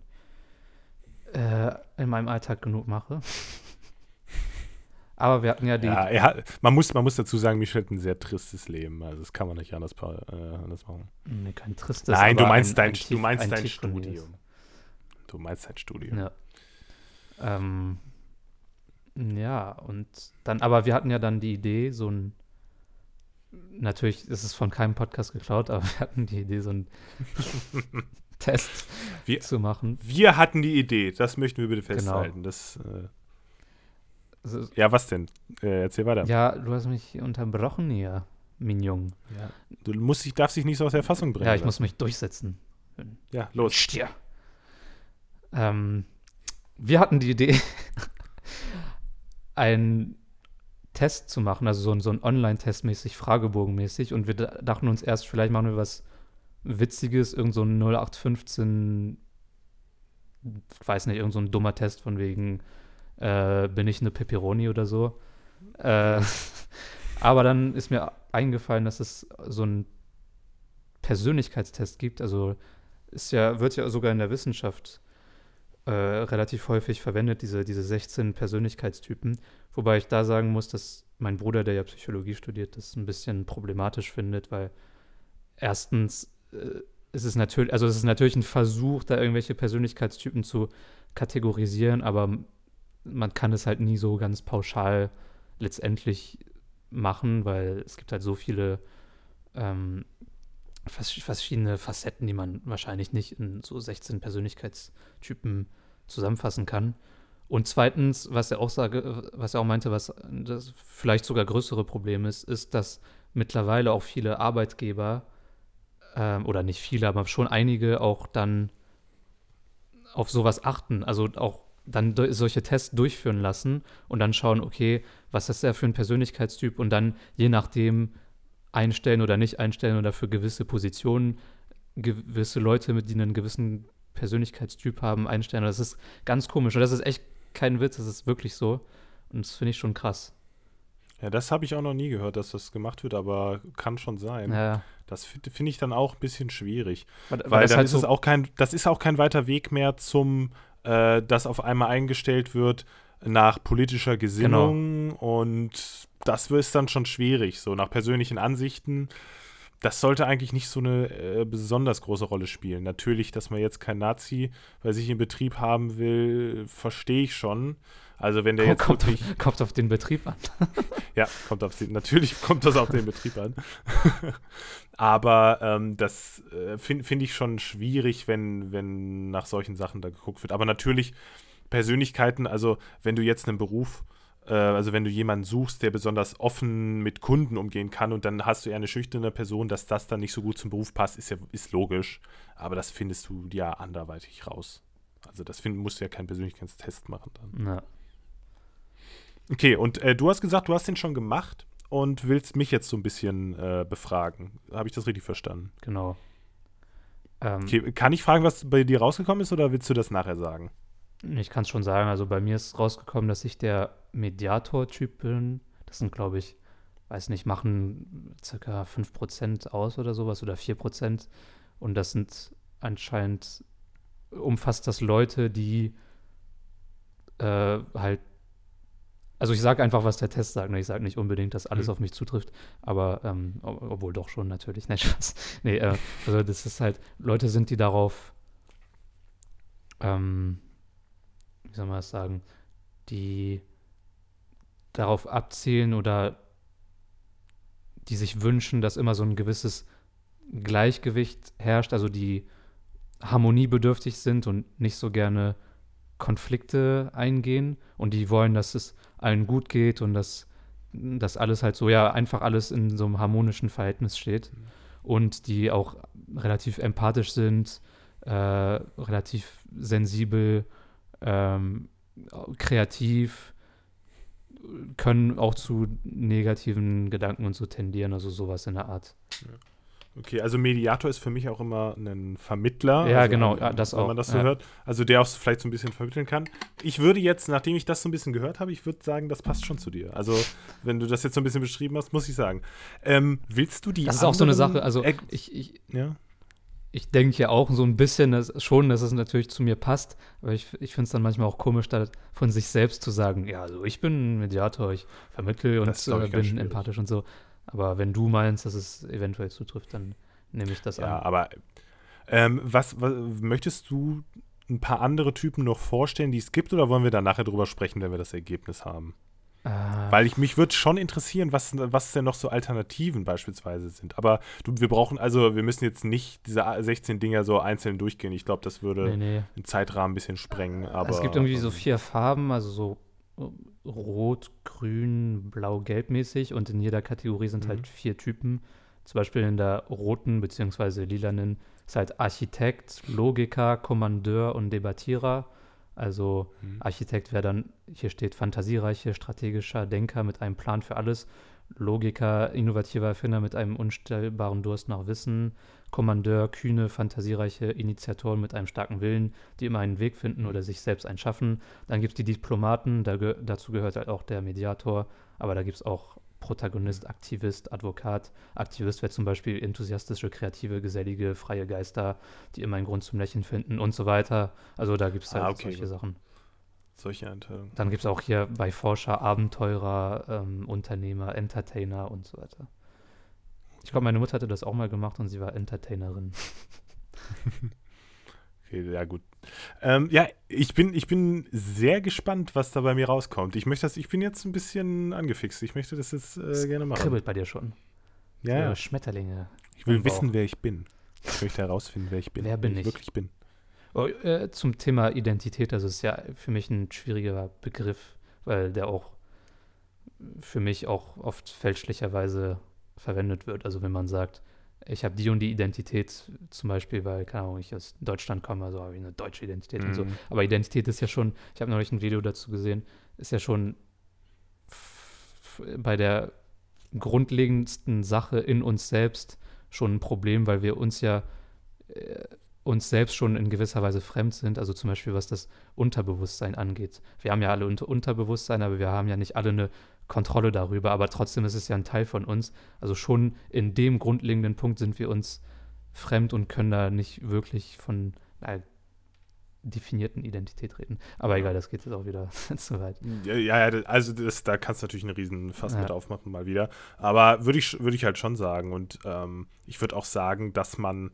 äh, in meinem Alltag genug mache. aber wir hatten ja die, Ja, hat, man, muss, man muss dazu sagen, Michel hat ein sehr tristes Leben. Also das kann man nicht anders, äh, anders machen. nee, kein tristes, Nein, du meinst ein- dein, ein du tief- meinst ein dein. Studium. Dein Studium. Ja. Ähm, ja, und dann, aber wir hatten ja dann die Idee, so ein, natürlich ist es von keinem Podcast geklaut, aber wir hatten die Idee, so einen Test Wir- zu machen. Wir hatten die Idee, das möchten wir bitte Genau. festhalten. Das, äh, Also, ja, was denn? Äh, erzähl weiter. ja, du hast mich unterbrochen hier, Mignon. Du musst dich, darfst dich nicht so aus der Fassung bringen. Ja, ich muss lassen. mich durchsetzen. Ja, los. Stier. Ähm, wir hatten die Idee, einen Test zu machen, also so, ein- so ein Online-Test mäßig, Fragebogen-mäßig. Und wir da- dachten uns erst, vielleicht machen wir was Witziges, irgend so ein 0815, ich weiß nicht, irgend so ein dummer Test von wegen, äh, bin ich eine Pepperoni oder so. Äh, aber dann ist mir eingefallen, dass es so einen Persönlichkeitstest gibt. Also ist ja, wird ja sogar in der Wissenschaft äh, relativ häufig verwendet, diese, diese 16 Persönlichkeitstypen. Wobei ich da sagen muss, dass mein Bruder, der ja Psychologie studiert, das ein bisschen problematisch findet, weil erstens äh, ist es natürlich, also es ist natürlich ein Versuch, da irgendwelche Persönlichkeitstypen zu kategorisieren, aber man kann es halt nie so ganz pauschal letztendlich machen, weil es gibt halt so viele ähm, verschiedene Facetten, die man wahrscheinlich nicht in so 16 Persönlichkeitstypen zusammenfassen kann. Und zweitens, was er auch sage, was er auch meinte, was das vielleicht sogar größere Problem ist, ist, dass mittlerweile auch viele Arbeitgeber ähm, oder nicht viele, aber schon einige auch dann auf sowas achten, also auch dann solche Tests durchführen lassen und dann schauen, okay, was ist der für ein Persönlichkeitstyp und dann je nachdem einstellen oder nicht einstellen oder für gewisse Positionen gewisse Leute, mit denen einen gewissen Persönlichkeitstyp haben, einstellen. Das ist ganz komisch und das ist echt kein Witz, das ist wirklich so und das finde ich schon krass. Ja, das habe ich auch noch nie gehört, dass das gemacht wird, aber kann schon sein. Ja, Das finde find ich dann auch ein bisschen schwierig. weil, Weil das dann halt ist so, es auch kein, das ist auch kein weiter Weg mehr zum, äh, dass auf einmal eingestellt wird nach politischer Gesinnung Genau. und das ist dann schon schwierig, so nach persönlichen Ansichten. Das sollte eigentlich nicht so eine äh, besonders große Rolle spielen. Natürlich, dass man jetzt kein Nazi bei sich im Betrieb haben will, verstehe ich schon. Also wenn der jetzt kommt, wirklich auf, kommt auf den Betrieb an. ja, kommt auf den, natürlich kommt das auf den Betrieb an. Aber ähm, das äh, finde find ich schon schwierig, wenn, wenn nach solchen Sachen da geguckt wird. Aber natürlich Persönlichkeiten, also wenn du jetzt einen Beruf, also wenn du jemanden suchst, der besonders offen mit Kunden umgehen kann und dann hast du eher eine schüchterne Person, dass das dann nicht so gut zum Beruf passt, ist ja ist logisch. Aber das findest du ja anderweitig raus. Also das find, musst du ja keinen Persönlichkeitstest machen dann. Ja. Okay, und äh, du hast gesagt, du hast den schon gemacht und willst mich jetzt so ein bisschen äh, befragen. Habe ich das richtig verstanden? Genau. Ähm, Okay, kann ich fragen, was bei dir rausgekommen ist oder willst du das nachher sagen? Ich kann es schon sagen, also bei mir ist rausgekommen, dass ich der Mediator-Typ bin. Das sind, glaube ich, weiß nicht, machen circa 5% aus oder sowas oder 4%. Und das sind anscheinend, umfasst das Leute, die äh, halt, also ich sage einfach, was der Test sagt. ne? Ich sage nicht unbedingt, dass alles Mhm. auf mich zutrifft, aber, ähm, ob- obwohl doch schon natürlich, nein, Spaß. Nee, äh, also das ist halt, Leute sind, die darauf, ähm, wie soll man das sagen, die darauf abzielen oder die sich wünschen, dass immer so ein gewisses Gleichgewicht herrscht, also die harmoniebedürftig sind und nicht so gerne Konflikte eingehen und die wollen, dass es allen gut geht und dass dass alles halt so, ja, einfach alles in so einem harmonischen Verhältnis steht und die auch relativ empathisch sind, äh, relativ sensibel, ähm, kreativ, können auch zu negativen Gedanken und so tendieren, also sowas in der Art. Okay, also Mediator ist für mich auch immer ein Vermittler. Ja, also genau, ein, das wenn auch, man das so ja. hört. Also der auch vielleicht so ein bisschen vermitteln kann. Ich würde jetzt, nachdem ich das so ein bisschen gehört habe, ich würde sagen, das passt schon zu dir. Also wenn du das jetzt so ein bisschen beschrieben hast, muss ich sagen. Ähm, willst du die Das ist auch so eine Sache, also ich, ich, ja. Ich denke ja auch so ein bisschen dass, schon, dass es natürlich zu mir passt, aber ich, ich finde es dann manchmal auch komisch, da von sich selbst zu sagen, ja, also ich bin ein Mediator, ich vermittle und äh, ich, ganz bin schwierig. empathisch und so. Aber wenn du meinst, dass es eventuell zutrifft, dann nehme ich das Ja, an. aber ähm, was, was möchtest du ein paar andere Typen noch vorstellen, die es gibt, oder wollen wir da nachher drüber sprechen, wenn wir das Ergebnis haben? Äh, Weil ich mich würde schon interessieren, was, was denn noch so Alternativen beispielsweise sind. Aber du, wir brauchen, also wir müssen jetzt nicht diese 16 Dinger so einzeln durchgehen. Ich glaube, das würde nee, nee. den Zeitrahmen ein bisschen sprengen. Aber, es gibt irgendwie so ähm, vier Farben, also so äh, rot, grün, blau, gelb mäßig und in jeder Kategorie sind Mhm. halt vier Typen Zum Beispiel in der roten bzw. lilanen ist halt Architekt, Logiker, Kommandeur und Debattierer. Also Mhm. Architekt wäre dann, hier steht fantasiereiche, strategischer Denker mit einem Plan für alles. Logiker, innovativer Erfinder mit einem unstillbaren Durst nach Wissen. Kommandeur, kühne, fantasiereiche Initiatoren mit einem starken Willen, die immer einen Weg finden oder sich selbst einen schaffen. Dann gibt es die Diplomaten, da ge dazu gehört halt auch der Mediator, aber da gibt es auch Protagonist, Aktivist, Advokat. Aktivist wäre zum Beispiel enthusiastische, kreative, gesellige, freie Geister, die immer einen Grund zum Lächeln finden und so weiter. Also da gibt es halt Ah, okay. solche Sachen. Solche Einteilungen. Dann gibt es auch hier bei Forscher Abenteurer, ähm, Unternehmer, Entertainer und so weiter. Ich glaube, meine Mutter hatte das auch mal gemacht und sie war Entertainerin. Okay, ja gut. Ähm, ja, ich bin, ich bin sehr gespannt, was da bei mir rauskommt. Ich möchte das, ich bin jetzt ein bisschen angefixt. Ich möchte das jetzt äh, gerne machen. Kribbelt bei dir schon. Ja, ja. Schmetterlinge. Ich will wissen, wer ich bin. Ich möchte herausfinden, wer ich bin. Wer bin wer ich? wirklich bin. Oh, äh, zum Thema Identität, das ist ja für mich ein schwieriger Begriff, weil der auch für mich auch oft fälschlicherweise verwendet wird. Also wenn man sagt, ich habe die und die Identität, zum Beispiel, weil, keine Ahnung, ich aus Deutschland komme, also habe ich eine deutsche Identität und so. Mhm. Aber Identität ist ja schon, ich habe neulich ein Video dazu gesehen, ist ja schon bei der grundlegendsten Sache in uns selbst schon ein Problem, weil wir uns ja äh, uns selbst schon in gewisser Weise fremd sind, also zum Beispiel was das Unterbewusstsein angeht. Wir haben ja alle Unter Unterbewusstsein, aber wir haben ja nicht alle eine Kontrolle darüber, aber trotzdem ist es ja ein Teil von uns. Also schon in dem grundlegenden Punkt sind wir uns fremd und können da nicht wirklich von einer definierten Identität reden. Aber egal, das geht jetzt auch wieder zu weit. Ja, ja, also das, da kannst du natürlich einen riesen Fass Ja. mit aufmachen, mal wieder. Aber würde ich, würde ich halt schon sagen. Und ähm, ich würde auch sagen, dass man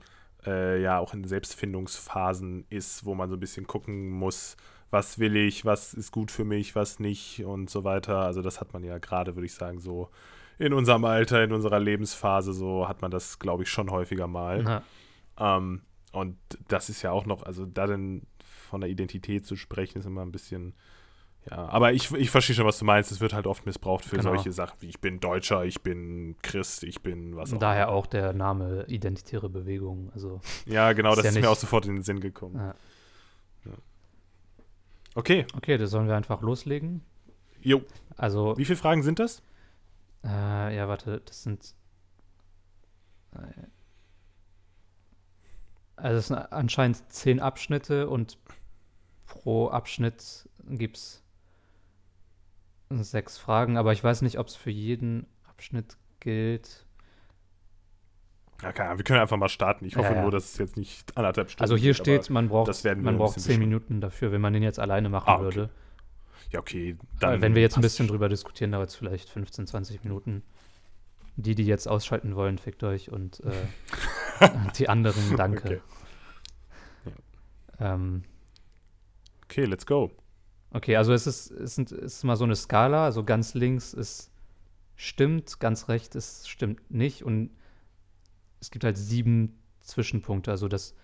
äh, ja auch in Selbstfindungsphasen ist, wo man so ein bisschen gucken muss, was will ich, was ist gut für mich, was nicht und so weiter. Also das hat man ja gerade, würde ich sagen, so in unserem Alter, in unserer Lebensphase, so hat man das, glaube ich, schon häufiger mal. Ähm, und das ist ja auch noch, also da dann von der Identität zu sprechen, ist immer ein bisschen, ja, aber ich, ich verstehe schon, was du meinst. Es wird halt oft missbraucht für Genau. solche Sachen wie ich bin Deutscher, ich bin Christ, ich bin was auch daher auch der Name Identitäre Bewegung. Also, Ja, genau, Ist das ja ist mir auch sofort in den Sinn gekommen. Ja. Okay, okay, das sollen wir einfach loslegen. jo. Also, Wie viele Fragen sind das? Äh, ja, warte, das sind. Also, es sind anscheinend zehn Abschnitte und pro Abschnitt gibt es sechs Fragen, aber ich weiß nicht, ob es für jeden Abschnitt gilt. Ja, keine Ahnung, wir können einfach mal starten. Ich hoffe Ja, ja. nur, dass es jetzt nicht anderthalb Stunden Also, hier steht, man braucht, man braucht zehn. Minuten dafür, wenn man den jetzt alleine machen Ah, okay. würde. Ja, okay. Dann wenn wir jetzt ein bisschen drüber diskutieren, dauert es vielleicht 15, 20 Minuten. Die, die jetzt ausschalten wollen, fickt euch und äh, die anderen, danke. Okay. Ähm, Okay, let's go. okay, also es ist, es ist mal so eine Skala. Also ganz links ist stimmt, ganz rechts ist stimmt nicht. Und es gibt halt sieben Zwischenpunkte. Also das,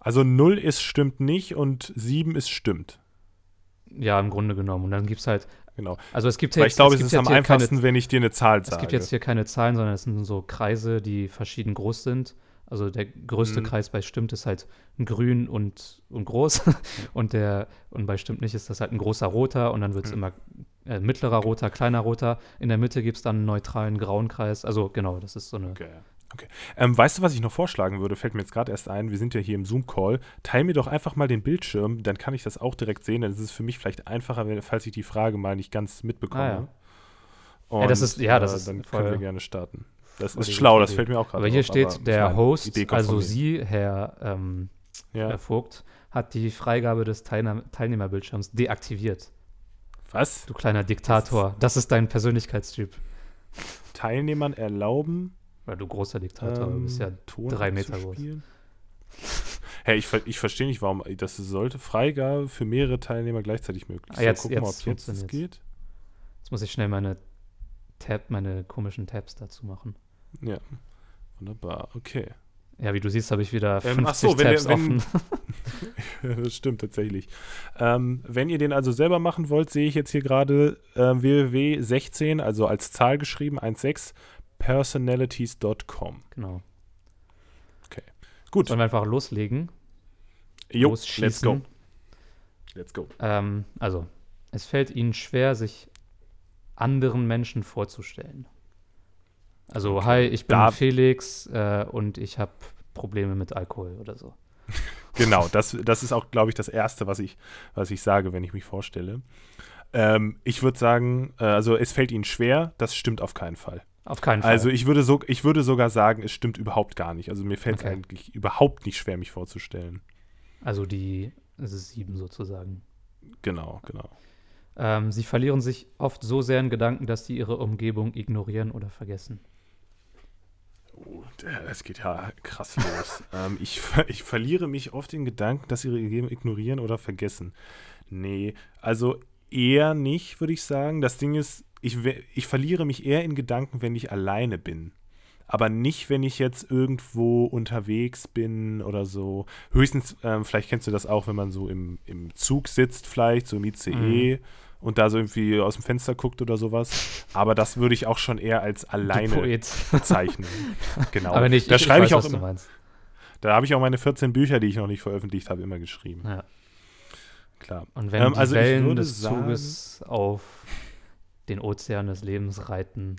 Also 0 ist stimmt nicht und 7 ist stimmt. ja, im Grunde genommen. Und dann gibt es halt, Genau. also es gibt Weil jetzt, ich glaube, es gibt ist am hier keine- einfachsten, wenn ich dir eine Zahl Es sage. gibt jetzt hier keine Zahlen, sondern es sind so Kreise, die verschieden groß sind. Also der größte Mhm. Kreis bei Stimmt ist halt ein grün und, und groß. und der und bei Stimmt nicht ist das halt ein großer roter und dann wird es Mhm. immer äh, mittlerer roter, kleiner roter. In der Mitte gibt es dann einen neutralen grauen Kreis. Also genau, das ist so eine. Okay. Okay. Ähm, weißt du, was ich noch vorschlagen würde? Fällt mir jetzt gerade erst ein. Wir sind ja hier im Zoom-Call. Teil mir doch einfach mal den Bildschirm, dann kann ich das auch direkt sehen. Dann ist es für mich vielleicht einfacher, wenn, falls ich die Frage mal nicht ganz mitbekomme. Ah, ja. Und, Ja, das ist- ja, das ist Dann voll- können wir gerne starten. Das ist schlau, das fällt mir auch gerade Aber hier auf, steht, ich der Host, also. Sie, Herr, ähm, Ja. Herr Vogt, hat die Freigabe des Teilnah Teilnehmerbildschirms deaktiviert. Was? Du kleiner Diktator. Das ist dein Persönlichkeitstyp. Teilnehmern erlauben, Weil du großer Diktator du bist. Ja, ähm, Ton drei Meter groß. Hey, ich, ich verstehe nicht, warum das sollte Freigabe für mehrere Teilnehmer gleichzeitig möglich Ah, sein. jetzt- Gucken mal, jetzt ob jetzt das geht. Jetzt muss ich schnell meine Tab, meine komischen Tabs dazu machen. Ja. Wunderbar, okay. Ja, wie du siehst, habe ich wieder Ähm, 50 ach so, wenn Tabs wenn- offen. das stimmt tatsächlich. Ähm, wenn ihr den also selber machen wollt, sehe ich jetzt hier gerade äh, www16, also als Zahl geschrieben, 16, personalities.com. Genau. Gut, Sollen wir einfach loslegen? jo, losschießen? let's go. Let's go. Ähm, also, es fällt ihnen schwer, sich anderen Menschen vorzustellen. Also, hi, ich bin Da- Felix äh, und ich habe Probleme mit Alkohol oder so. Genau, das, das ist auch, glaube ich, das Erste, was ich, was ich sage, wenn ich mich vorstelle. Ähm, ich würde sagen, äh, also es fällt Ihnen schwer, das stimmt auf keinen Fall. Auf keinen Fall. Also ich würde, so, ich würde sogar sagen, es stimmt überhaupt gar nicht. Also mir fällt es Okay. eigentlich überhaupt nicht schwer, mich vorzustellen. also die, sieben sozusagen. Genau, genau. Ähm, sie verlieren sich oft so sehr in Gedanken, dass sie ihre Umgebung ignorieren oder vergessen. Oh, das geht ja krass los. ähm, ich, ich verliere mich oft in Gedanken, dass ihre Umgebung ignorieren oder vergessen. Nee, also eher nicht, würde ich sagen. Das Ding ist, ich, ich verliere mich eher in Gedanken, wenn ich alleine bin. Aber nicht, wenn ich jetzt irgendwo unterwegs bin oder so. Höchstens, ähm, vielleicht kennst du das auch, wenn man so im, im Zug sitzt, vielleicht, so im ICE und da so irgendwie aus dem Fenster guckt oder sowas. Aber das würde ich auch schon eher als alleine bezeichnen. Genau. Aber nicht, da ich, schreibe ich ich, weiß, auch was du immer. meinst. Da habe ich auch meine 14 Bücher, die ich noch nicht veröffentlicht habe, immer geschrieben. Ja. Klar. Und wenn Ähm, die also ich Wellen des sagen- Zuges auf den Ozean des Lebens reiten,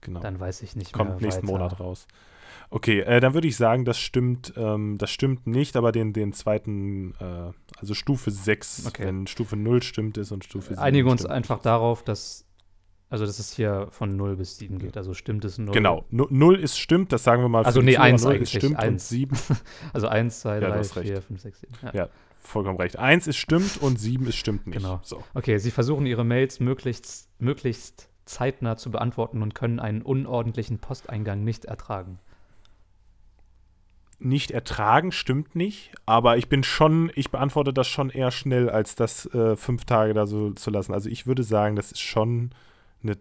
Genau. dann weiß ich nicht Kommt mehr nächsten weiter. Monat raus. Okay, äh, dann würde ich sagen, das stimmt, ähm, das stimmt nicht, aber den, den zweiten, äh, also Stufe 6, Okay. wenn Stufe 0 stimmt ist und Stufe 7 Einigen uns einfach nicht. darauf, dass, also dass es hier von 0 bis 7 geht. Also stimmt es 0? Genau, 0 ist stimmt, das sagen wir mal. Also nee, Zuhörer, eins null eigentlich, ist stimmt und eins. 7 Also 1, 2, Ja, du 3, hast recht. 4, 5, 6, 7. Ja. Ja. Vollkommen recht. 1 ist stimmt und 7 ist stimmt nicht. Genau. So. Okay, Sie versuchen Ihre Mails möglichst, möglichst zeitnah zu beantworten und können einen unordentlichen Posteingang nicht ertragen. nicht ertragen, stimmt nicht, aber ich bin schon, ich beantworte das schon eher schnell, als das äh, fünf Tage da so zu lassen. Also ich würde sagen, das ist schon eine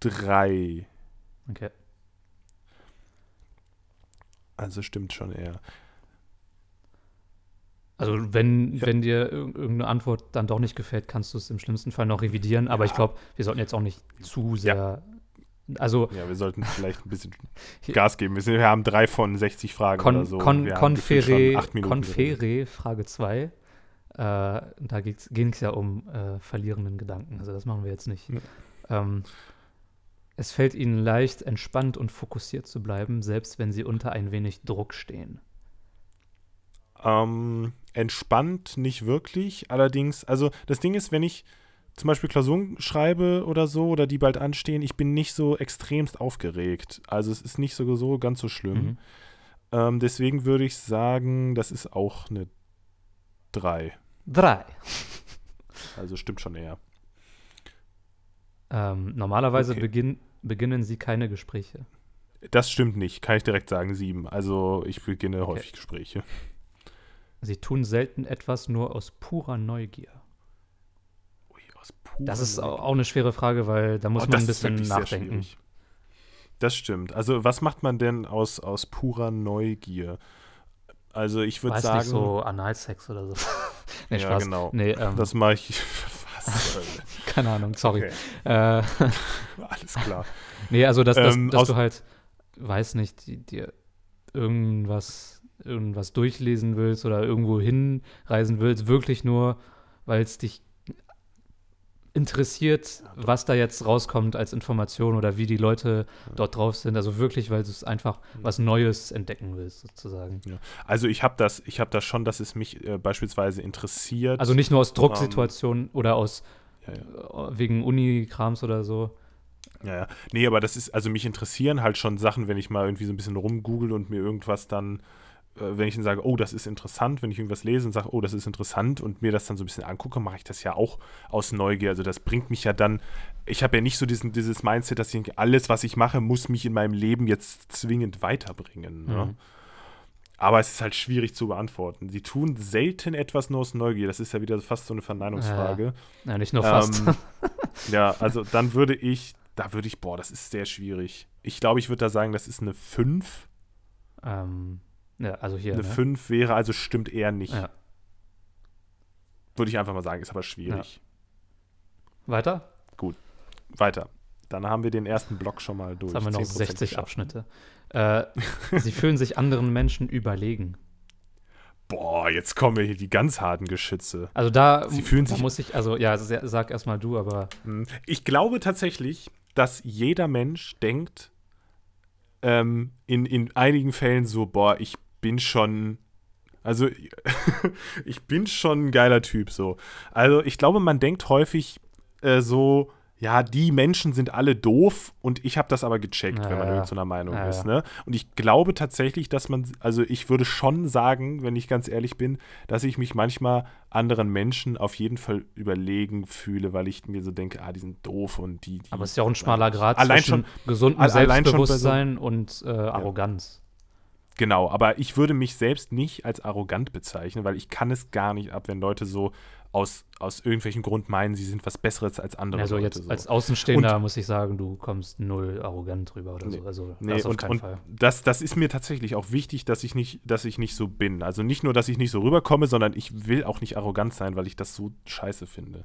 3. Okay. Also stimmt schon eher. Also wenn, Ja. wenn dir irg- irgendeine Antwort dann doch nicht gefällt, kannst du es im schlimmsten Fall noch revidieren. Aber ich Ja. glaube, wir sollten jetzt auch nicht zu sehr. Also Ja, wir sollten vielleicht ein bisschen Gas geben. Wir, sind, wir haben drei von 60 Fragen Con, oder so. Gefühlt Confere. Confere, Frage 2. Äh, da ging es ja um äh, verlierenden Gedanken. Also das machen wir jetzt nicht. Ja. Ähm, es fällt ihnen leicht, entspannt und fokussiert zu bleiben, selbst wenn sie unter ein wenig Druck stehen. Ähm, entspannt nicht wirklich. Allerdings, also das Ding ist, wenn ich zum Beispiel Klausuren schreibe oder so oder die bald anstehen, ich bin nicht so extremst aufgeregt. Also es ist nicht so, so ganz so schlimm. Mhm. Ähm, deswegen würde ich sagen, das ist auch eine 3. Drei. Also stimmt schon eher. Ähm, normalerweise Okay. beginn, beginnen sie keine Gespräche. Das stimmt nicht, kann ich direkt sagen, 7. Also ich beginne häufig Gespräche. Sie tun selten etwas nur aus purer Neugier. Ui, aus purer Das ist Neugier. auch eine schwere Frage, weil da muss Oh, man ein bisschen nachdenken. Das stimmt. Also was macht man denn aus, aus purer Neugier? Also ich würde sagen, nicht, so Analsex oder so. nee, ja Spaß. genau. Nee, ähm, Das mache ich. Was? keine Ahnung, sorry. Okay, Äh, alles klar. nee, also, dass, dass, Ähm, dass du halt, weiß nicht, die- dir irgendwas, irgendwas durchlesen willst oder irgendwo hinreisen willst, wirklich nur, weil es dich interessiert, was da jetzt rauskommt als Information oder wie die Leute dort drauf sind. Also wirklich, weil du es einfach was Neues entdecken willst, sozusagen. Also ich habe das, ich habe das schon, dass es mich äh, beispielsweise interessiert. Also nicht nur aus Drucksituationen oder aus ja, ja. äh, wegen Uni-Krams oder so. Ja, ja. Nee, aber das ist, also mich interessieren halt schon Sachen, wenn ich mal irgendwie so ein bisschen rumgoogle und mir irgendwas dann, wenn ich dann sage, oh, das ist interessant, wenn ich irgendwas lese und sage, oh, das ist interessant und mir das dann so ein bisschen angucke, mache ich das ja auch aus Neugier. Also das bringt mich ja dann, ich habe ja nicht so diesen, dieses Mindset, dass ich alles, was ich mache, muss mich in meinem Leben jetzt zwingend weiterbringen. Ne? Mhm. Aber es ist halt schwierig zu beantworten. Sie tun selten etwas nur aus Neugier. Das ist ja wieder fast so eine Verneinungsfrage. Ja, nicht nur fast. Ähm, ja, also dann würde ich, da würde ich, boah, das ist sehr schwierig. Ich glaube, ich würde da sagen, das ist eine 5. ähm, ja, also hier. eine ne? 5 wäre, also stimmt eher nicht. Ja. Würde ich einfach mal sagen, ist aber schwierig. Weiter? Weiter. Dann haben wir den ersten Block schon mal durch. Jetzt haben wir noch 10% 60 geschafft. Abschnitte. Äh, sie fühlen sich anderen Menschen überlegen. Boah, jetzt kommen wir hier die ganz harten Geschütze. Also da, Sie fühlen da sich- muss ich, also ja, sa- sag erstmal du, aber Hm. Ich glaube tatsächlich, dass jeder Mensch denkt, ähm, in, in einigen Fällen so, boah, ich bin schon, also ich bin schon ein geiler Typ so. Also ich glaube, man denkt häufig äh, so, ja, die Menschen sind alle doof und ich habe das aber gecheckt, Ja, wenn man ja. einer Meinung Ja, ist. Ne? Und ich glaube tatsächlich, dass man, also ich würde schon sagen, wenn ich ganz ehrlich bin, dass ich mich manchmal anderen Menschen auf jeden Fall überlegen fühle, weil ich mir so denke, ah, die sind doof und die. die aber es ist ja auch ein schmaler Grad Allein zwischen schon- gesundem allein schon Selbstbewusstsein und äh, Arroganz. Genau, aber ich würde mich selbst nicht als arrogant bezeichnen, weil ich kann es gar nicht ab, wenn Leute so aus, aus irgendwelchen Grund meinen, sie sind was Besseres als andere Also Leute. jetzt so. als Außenstehender muss ich sagen, du kommst null arrogant drüber oder so. Also Nee, das auf und, keinen und Fall. das, das ist mir tatsächlich auch wichtig, dass ich, nicht, dass ich nicht so bin. Also nicht nur, dass ich nicht so rüberkomme, sondern ich will auch nicht arrogant sein, weil ich das so scheiße finde.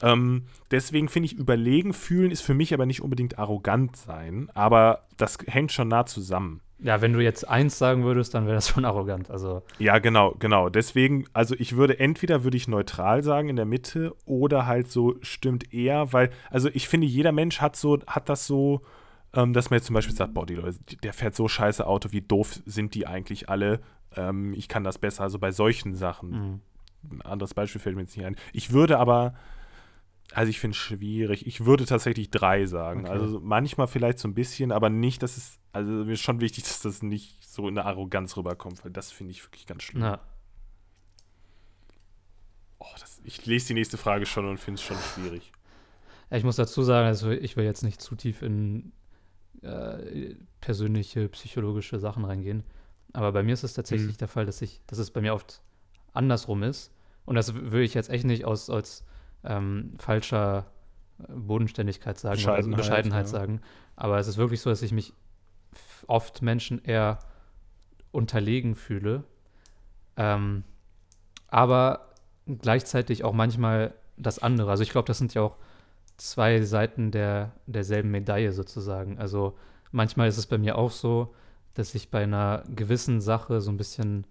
Ähm, deswegen finde ich, überlegen fühlen ist für mich aber nicht unbedingt arrogant sein, aber das hängt schon nah zusammen. Ja, wenn du jetzt eins sagen würdest, dann wäre das schon arrogant. Also Ja, genau, genau. Deswegen, also ich würde entweder würde ich neutral sagen in der Mitte oder halt so stimmt eher, weil, also ich finde, jeder Mensch hat so, hat das so, ähm, dass man jetzt zum Beispiel sagt, boah, die Leute, der fährt so scheiße Auto, wie doof sind die eigentlich alle? Ähm, ich kann das besser, also bei solchen Sachen. mh. Ein anderes Beispiel fällt mir jetzt nicht ein. Ich würde aber, also ich finde es schwierig, ich würde tatsächlich drei sagen. Okay. Also manchmal vielleicht so ein bisschen, aber nicht, dass es, also mir ist schon wichtig, dass das nicht so in eine Arroganz rüberkommt, weil das finde ich wirklich ganz schlimm. na, Oh, das, ich lese die nächste Frage schon und finde es schon schwierig. Ich muss dazu sagen, also ich will jetzt nicht zu tief in äh, persönliche psychologische Sachen reingehen. Aber bei mir ist es tatsächlich Mhm. der Fall, dass ich, dass es bei mir oft andersrum ist. Und das will ich jetzt echt nicht aus als ähm, falscher äh, Bodenständigkeit sagen oder so Bescheidenheit, Bescheidenheit ja. sagen. Aber es ist wirklich so, dass ich mich oft Menschen eher unterlegen fühle. Ähm, aber gleichzeitig auch manchmal das andere. Also ich glaube, das sind ja auch zwei Seiten der, derselben Medaille sozusagen. Also manchmal ist es bei mir auch so, dass ich bei einer gewissen Sache so ein bisschen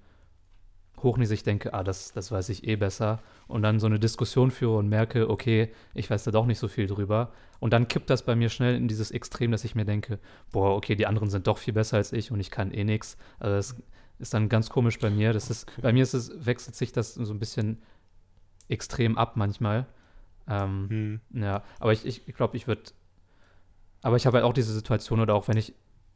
hochnäsig denke, ah, das, das weiß ich eh besser. Und dann so eine Diskussion führe und merke, okay, ich weiß da doch nicht so viel drüber. Und dann kippt das bei mir schnell in dieses Extrem, dass ich mir denke, boah, okay, die anderen sind doch viel besser als ich und ich kann eh nichts. Also das ist dann ganz komisch bei mir. Das ist, bei mir ist es, wechselt sich das so ein bisschen extrem ab manchmal. Ähm, Hm. ja, aber ich, ich glaube, ich würde. Aber ich habe halt auch diese Situation, oder auch wenn ich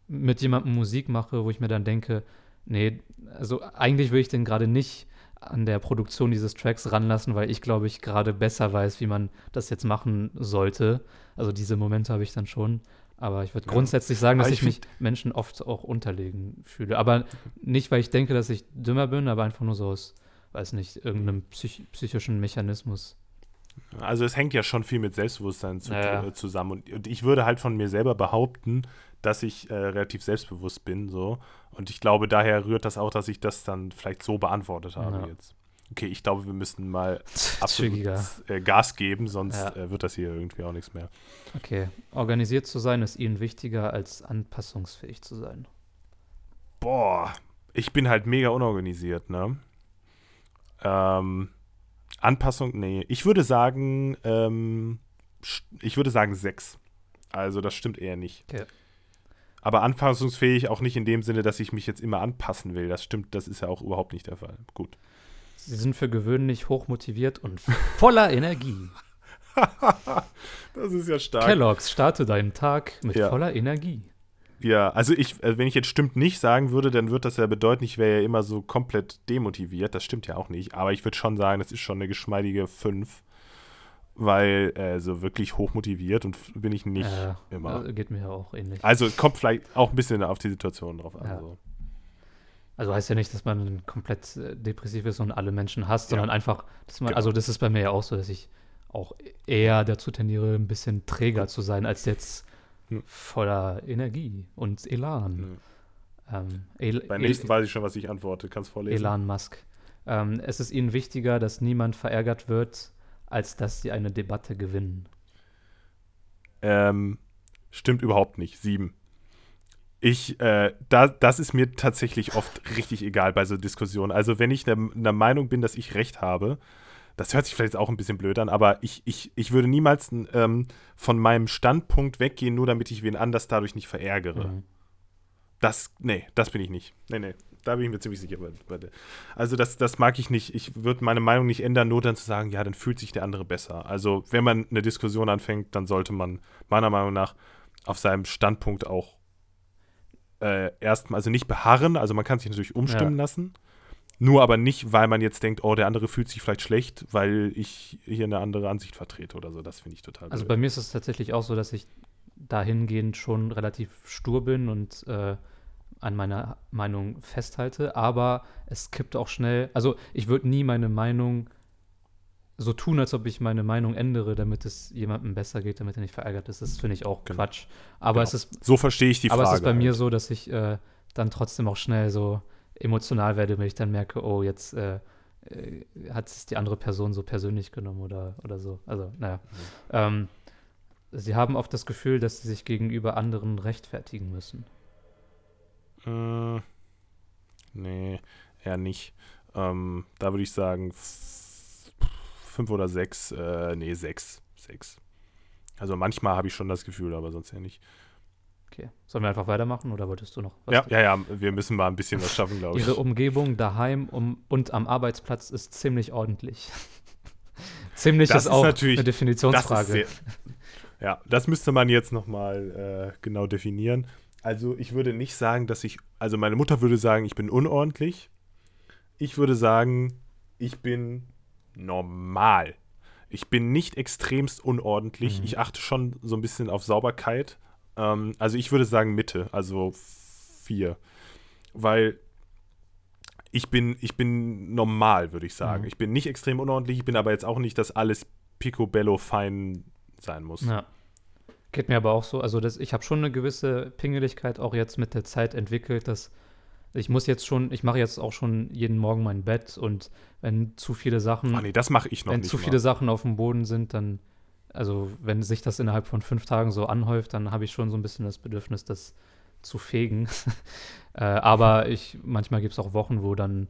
mit jemandem Musik mache, wo ich mir dann denke, nee, also eigentlich will ich den gerade nicht an der Produktion dieses Tracks ranlassen, weil ich glaube ich gerade besser weiß, wie man das jetzt machen sollte. Also diese Momente habe ich dann schon. Aber ich würde Ja. grundsätzlich sagen, dass Aber ich, ich mich Menschen oft auch unterlegen fühle. Aber nicht, weil ich denke, dass ich dümmer bin, aber einfach nur so aus, weiß nicht, irgendeinem psych psychischen Mechanismus. Also es hängt ja schon viel mit Selbstbewusstsein zu, Ja, ja. äh, zusammen. Und, und ich würde halt von mir selber behaupten, dass ich äh, relativ selbstbewusst bin. so. Und ich glaube, daher rührt das auch, dass ich das dann vielleicht so beantwortet habe Ja. jetzt. Okay, ich glaube, wir müssen mal absolut äh, Gas geben, sonst Ja. äh, wird das hier irgendwie auch nichts mehr. Okay. Organisiert zu sein ist ihnen wichtiger, als anpassungsfähig zu sein. Boah, ich bin halt mega unorganisiert, ne? Ähm, Anpassung, nee. Ich würde sagen, ähm, ich würde sagen sechs. Also das stimmt eher nicht. Okay. Aber anpassungsfähig auch nicht in dem Sinne, dass ich mich jetzt immer anpassen will. Das stimmt, das ist ja auch überhaupt nicht der Fall. Gut. Sie sind für gewöhnlich hochmotiviert und voller Energie. Das ist ja stark. Kellogg's, starte deinen Tag mit Ja. voller Energie. Ja, also ich, äh, wenn ich jetzt stimmt nicht sagen würde, dann würde das ja bedeuten, ich wäre ja immer so komplett demotiviert. Das stimmt ja auch nicht. Aber ich würde schon sagen, das ist schon eine geschmeidige 5. Weil äh, so wirklich hochmotiviert und bin ich nicht Äh, immer. äh, geht mir ja auch ähnlich. Also es kommt vielleicht auch ein bisschen auf die Situation drauf an. Ja. So. Also heißt ja nicht, dass man komplett äh, depressiv ist und alle Menschen hasst, Ja. sondern einfach, dass man, Genau. also das ist bei mir ja auch so, dass ich auch eher dazu tendiere, ein bisschen träger zu sein, als jetzt Hm. voller Energie und Elan. Ähm, El Beim El nächsten weiß ich schon, was ich antworte. Kannst vorlesen. Elon Musk. Ähm, es ist ihnen wichtiger, dass niemand verärgert wird, als dass sie eine Debatte gewinnen. Ähm, stimmt überhaupt nicht. Sieben. Ich, äh, da, das ist mir tatsächlich oft richtig egal bei so Diskussionen. Also, wenn ich der, der Meinung bin, dass ich recht habe, das hört sich vielleicht auch ein bisschen blöd an, aber ich, ich, ich würde niemals ähm, von meinem Standpunkt weggehen, nur damit ich wen anders dadurch nicht verärgere. Mhm. Das, nee, das bin ich nicht. Nee, nee, da bin ich mir ziemlich sicher. Also, das, das mag ich nicht. Ich würde meine Meinung nicht ändern, nur dann zu sagen, ja, dann fühlt sich der andere besser. Also, wenn man eine Diskussion anfängt, dann sollte man meiner Meinung nach auf seinem Standpunkt auch äh, erstmal, also nicht beharren, also man kann sich natürlich umstimmen Ja. lassen. Nur aber nicht, weil man jetzt denkt, oh, der andere fühlt sich vielleicht schlecht, weil ich hier eine andere Ansicht vertrete oder so. Das finde ich total Also blöd. bei mir ist es tatsächlich auch so, dass ich dahingehend schon relativ stur bin und äh, an meiner Meinung festhalte, aber es kippt auch schnell. Also ich würde nie meine Meinung so tun, als ob ich meine Meinung ändere, damit es jemandem besser geht, damit er nicht verärgert ist. Das finde ich auch Genau. Quatsch. Aber Genau. es ist so verstehe ich die aber Frage. es ist bei mir halt. so, dass ich äh, dann trotzdem auch schnell so emotional werde, wenn ich dann merke, oh, jetzt äh, äh, hat es die andere Person so persönlich genommen oder, oder so. Also, naja. Ähm, sie haben oft das Gefühl, dass sie sich gegenüber anderen rechtfertigen müssen. Äh, nee, eher nicht. Ähm, da würde ich sagen, fünf oder sechs. Äh, nee, sechs. Sechs. Also manchmal habe ich schon das Gefühl, aber sonst eher nicht. Okay. Sollen wir einfach weitermachen oder wolltest du noch was? Ja, ja, ja, wir müssen mal ein bisschen was schaffen, glaube ich. Ihre Umgebung daheim um, und am Arbeitsplatz ist ziemlich ordentlich. ziemlich Das ist ist auch natürlich- eine Das Definitionsfrage. ist sehr, ja, das müsste man jetzt nochmal äh, genau definieren. Also ich würde nicht sagen, dass ich, also meine Mutter würde sagen, ich bin unordentlich. Ich würde sagen, ich bin normal. Ich bin nicht extremst unordentlich. Mhm. Ich achte schon so ein bisschen auf Sauberkeit. Ähm, also ich würde sagen Mitte, also vier. Weil ich bin, ich bin normal, würde ich sagen. Mhm. Ich bin nicht extrem unordentlich, ich bin aber jetzt auch nicht, dass alles picobello fein sein muss. Ja. Geht mir aber auch so. Also das, ich habe schon eine gewisse Pingeligkeit auch jetzt mit der Zeit entwickelt, dass ich muss jetzt schon, ich mache jetzt auch schon jeden Morgen mein Bett und wenn zu viele Sachen, Ach nee, das mache ich noch wenn nicht. zu mal. viele Sachen auf dem Boden sind, dann, also wenn sich das innerhalb von fünf Tagen so anhäuft, dann habe ich schon so ein bisschen das Bedürfnis, das zu fegen. äh, aber ich, manchmal gibt es auch Wochen, wo dann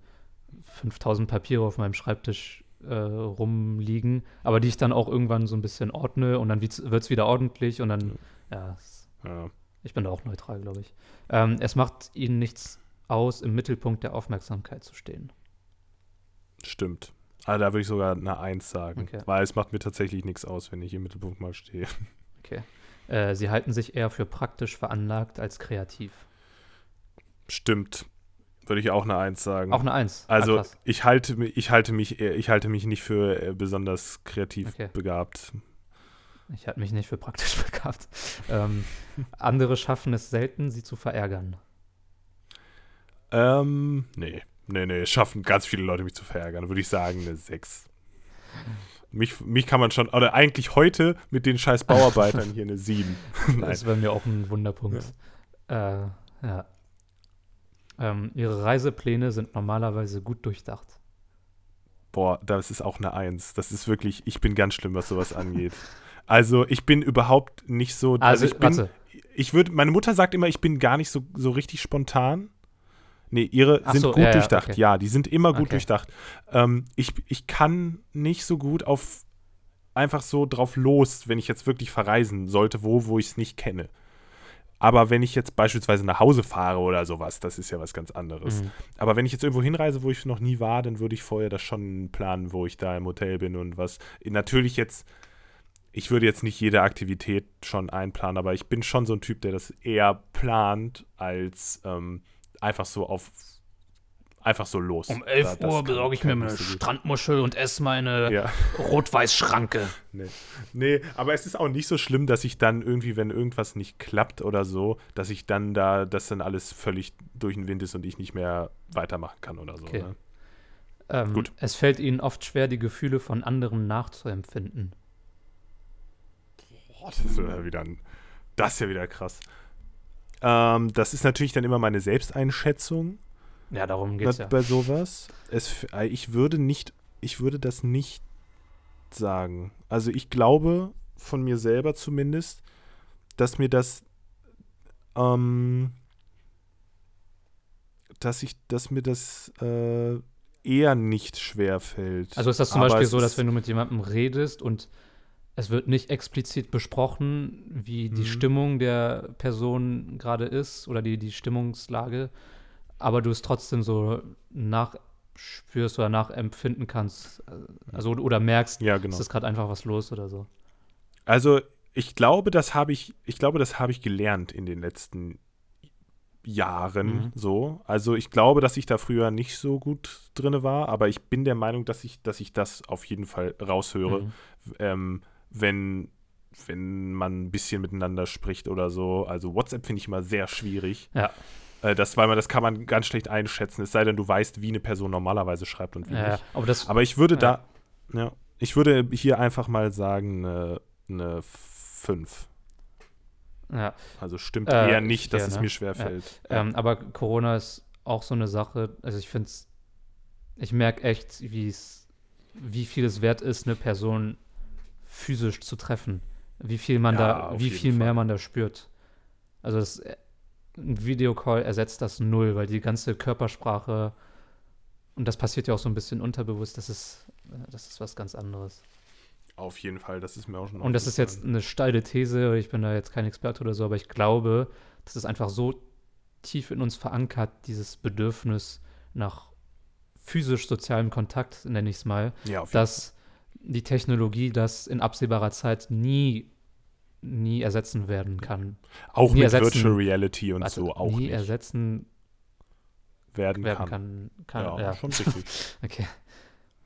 5000 Papiere auf meinem Schreibtisch äh, rumliegen, aber die ich dann auch irgendwann so ein bisschen ordne und dann wird es wieder ordentlich und dann, ja, Ja. ich bin da auch neutral, glaube ich. Ähm, es macht ihnen nichts aus, im Mittelpunkt der Aufmerksamkeit zu stehen. Stimmt. Also da würde ich sogar eine Eins sagen. Okay. Weil es macht mir tatsächlich nichts aus, wenn ich im Mittelpunkt mal stehe. Okay. Äh, sie halten sich eher für praktisch veranlagt als kreativ. Stimmt. Würde ich auch eine Eins sagen. Auch eine Eins. Ah, also krass. ich halte, ich, halte mich, ich halte mich nicht für äh, besonders kreativ Okay. begabt. Ich halte mich nicht für praktisch begabt. ähm, andere schaffen es selten, sie zu verärgern. Ähm, nee. Nee, nee, es schaffen ganz viele Leute, mich zu verärgern. Würde ich sagen, eine 6. Mich, mich kann man schon, oder eigentlich heute mit den scheiß Bauarbeitern hier eine 7. Nein. Das ist bei mir auch ein Wunderpunkt. Äh, ja. Ähm, ihre Reisepläne sind normalerweise gut durchdacht. Boah, das ist auch eine Eins. Das ist wirklich, ich bin ganz schlimm, was sowas angeht. Also ich bin überhaupt nicht so. Also, ich bin, warte. ich würde, meine Mutter sagt immer, ich bin gar nicht so, so richtig spontan. Nee, ihre Ach sind so, gut ja, ja, durchdacht. okay. Ja, die sind immer gut Okay. durchdacht. Ähm, ich, ich kann nicht so gut auf einfach so drauf los, wenn ich jetzt wirklich verreisen sollte, wo, wo ich es nicht kenne. Aber wenn ich jetzt beispielsweise nach Hause fahre oder sowas, das ist ja was ganz anderes. Mhm. Aber wenn ich jetzt irgendwo hinreise, wo ich noch nie war, dann würde ich vorher das schon planen, wo ich da im Hotel bin und was. Natürlich jetzt, ich würde jetzt nicht jede Aktivität schon einplanen, aber ich bin schon so ein Typ, der das eher plant, als ähm, einfach so auf einfach so los. Um 11 Da- Uhr besorge ich mir eine so. Strandmuschel und esse meine Ja. Rot-Weiß-Schranke. Nee. nee, aber es ist auch nicht so schlimm, dass ich dann irgendwie, wenn irgendwas nicht klappt oder so, dass ich dann da, dass dann alles völlig durch den Wind ist und ich nicht mehr weitermachen kann oder so. Okay. Ne? Ähm, Gut. Es fällt ihnen oft schwer, die Gefühle von anderen nachzuempfinden. Boah, das ist ja wieder ein, das ist ja wieder krass. Ähm, das ist natürlich dann immer meine Selbsteinschätzung Ja, darum bei, geht's ja. bei sowas. Es, äh, ich würde nicht, ich würde das nicht sagen. Also ich glaube von mir selber zumindest, dass mir das, ähm, dass ich, dass mir das äh, eher nicht schwer fällt. Also ist das zum Aber Beispiel es so, dass wenn du mit jemandem redest und es wird nicht explizit besprochen, wie die Mhm. Stimmung der Person gerade ist oder die, die Stimmungslage, aber du es trotzdem so nachspürst oder nachempfinden kannst, äh, also oder merkst, Ja, genau. es ist gerade einfach was los oder so. Also ich glaube, das habe ich, ich glaube, das habe ich gelernt in den letzten Jahren Mhm. so. Also ich glaube, dass ich da früher nicht so gut drin war, aber ich bin der Meinung, dass ich, dass ich das auf jeden Fall raushöre, Mhm. ähm, wenn, wenn man ein bisschen miteinander spricht oder so. Also WhatsApp finde ich immer sehr schwierig. Ja. Äh, das, weil man, das kann man ganz schlecht einschätzen, es sei denn, du weißt, wie eine Person normalerweise schreibt und wie Ja, nicht. aber das, Aber ich würde Ja. da, ja, ich würde hier einfach mal sagen, eine, eine 5. ja, Also stimmt Äh, eher nicht, dass ja, es ne? mir schwer Ja. fällt. Ähm, aber Corona ist auch so eine Sache. Also ich finde es, ich merke echt, wie es, wie viel es wert ist, eine Person physisch zu treffen. Wie viel man Ja, da, wie viel mehr Fall. man da spürt. Also das, ein Videocall ersetzt das null, weil die ganze Körpersprache und das passiert ja auch so ein bisschen unterbewusst. Das ist, äh, das ist was ganz anderes. Auf jeden Fall, das ist mir auch schon Und das ist jetzt eine steile These, ich bin da jetzt kein Experte oder so, aber ich glaube, das ist einfach so tief in uns verankert, dieses Bedürfnis nach physisch sozialem Kontakt, nenne ich es mal, ja, dass die Technologie das in absehbarer Zeit nie, nie ersetzen werden kann. auch nie mit Virtual Reality und Also so auch nie nicht ersetzen werden, werden kann. kann. kann ja, ja, schon richtig. okay.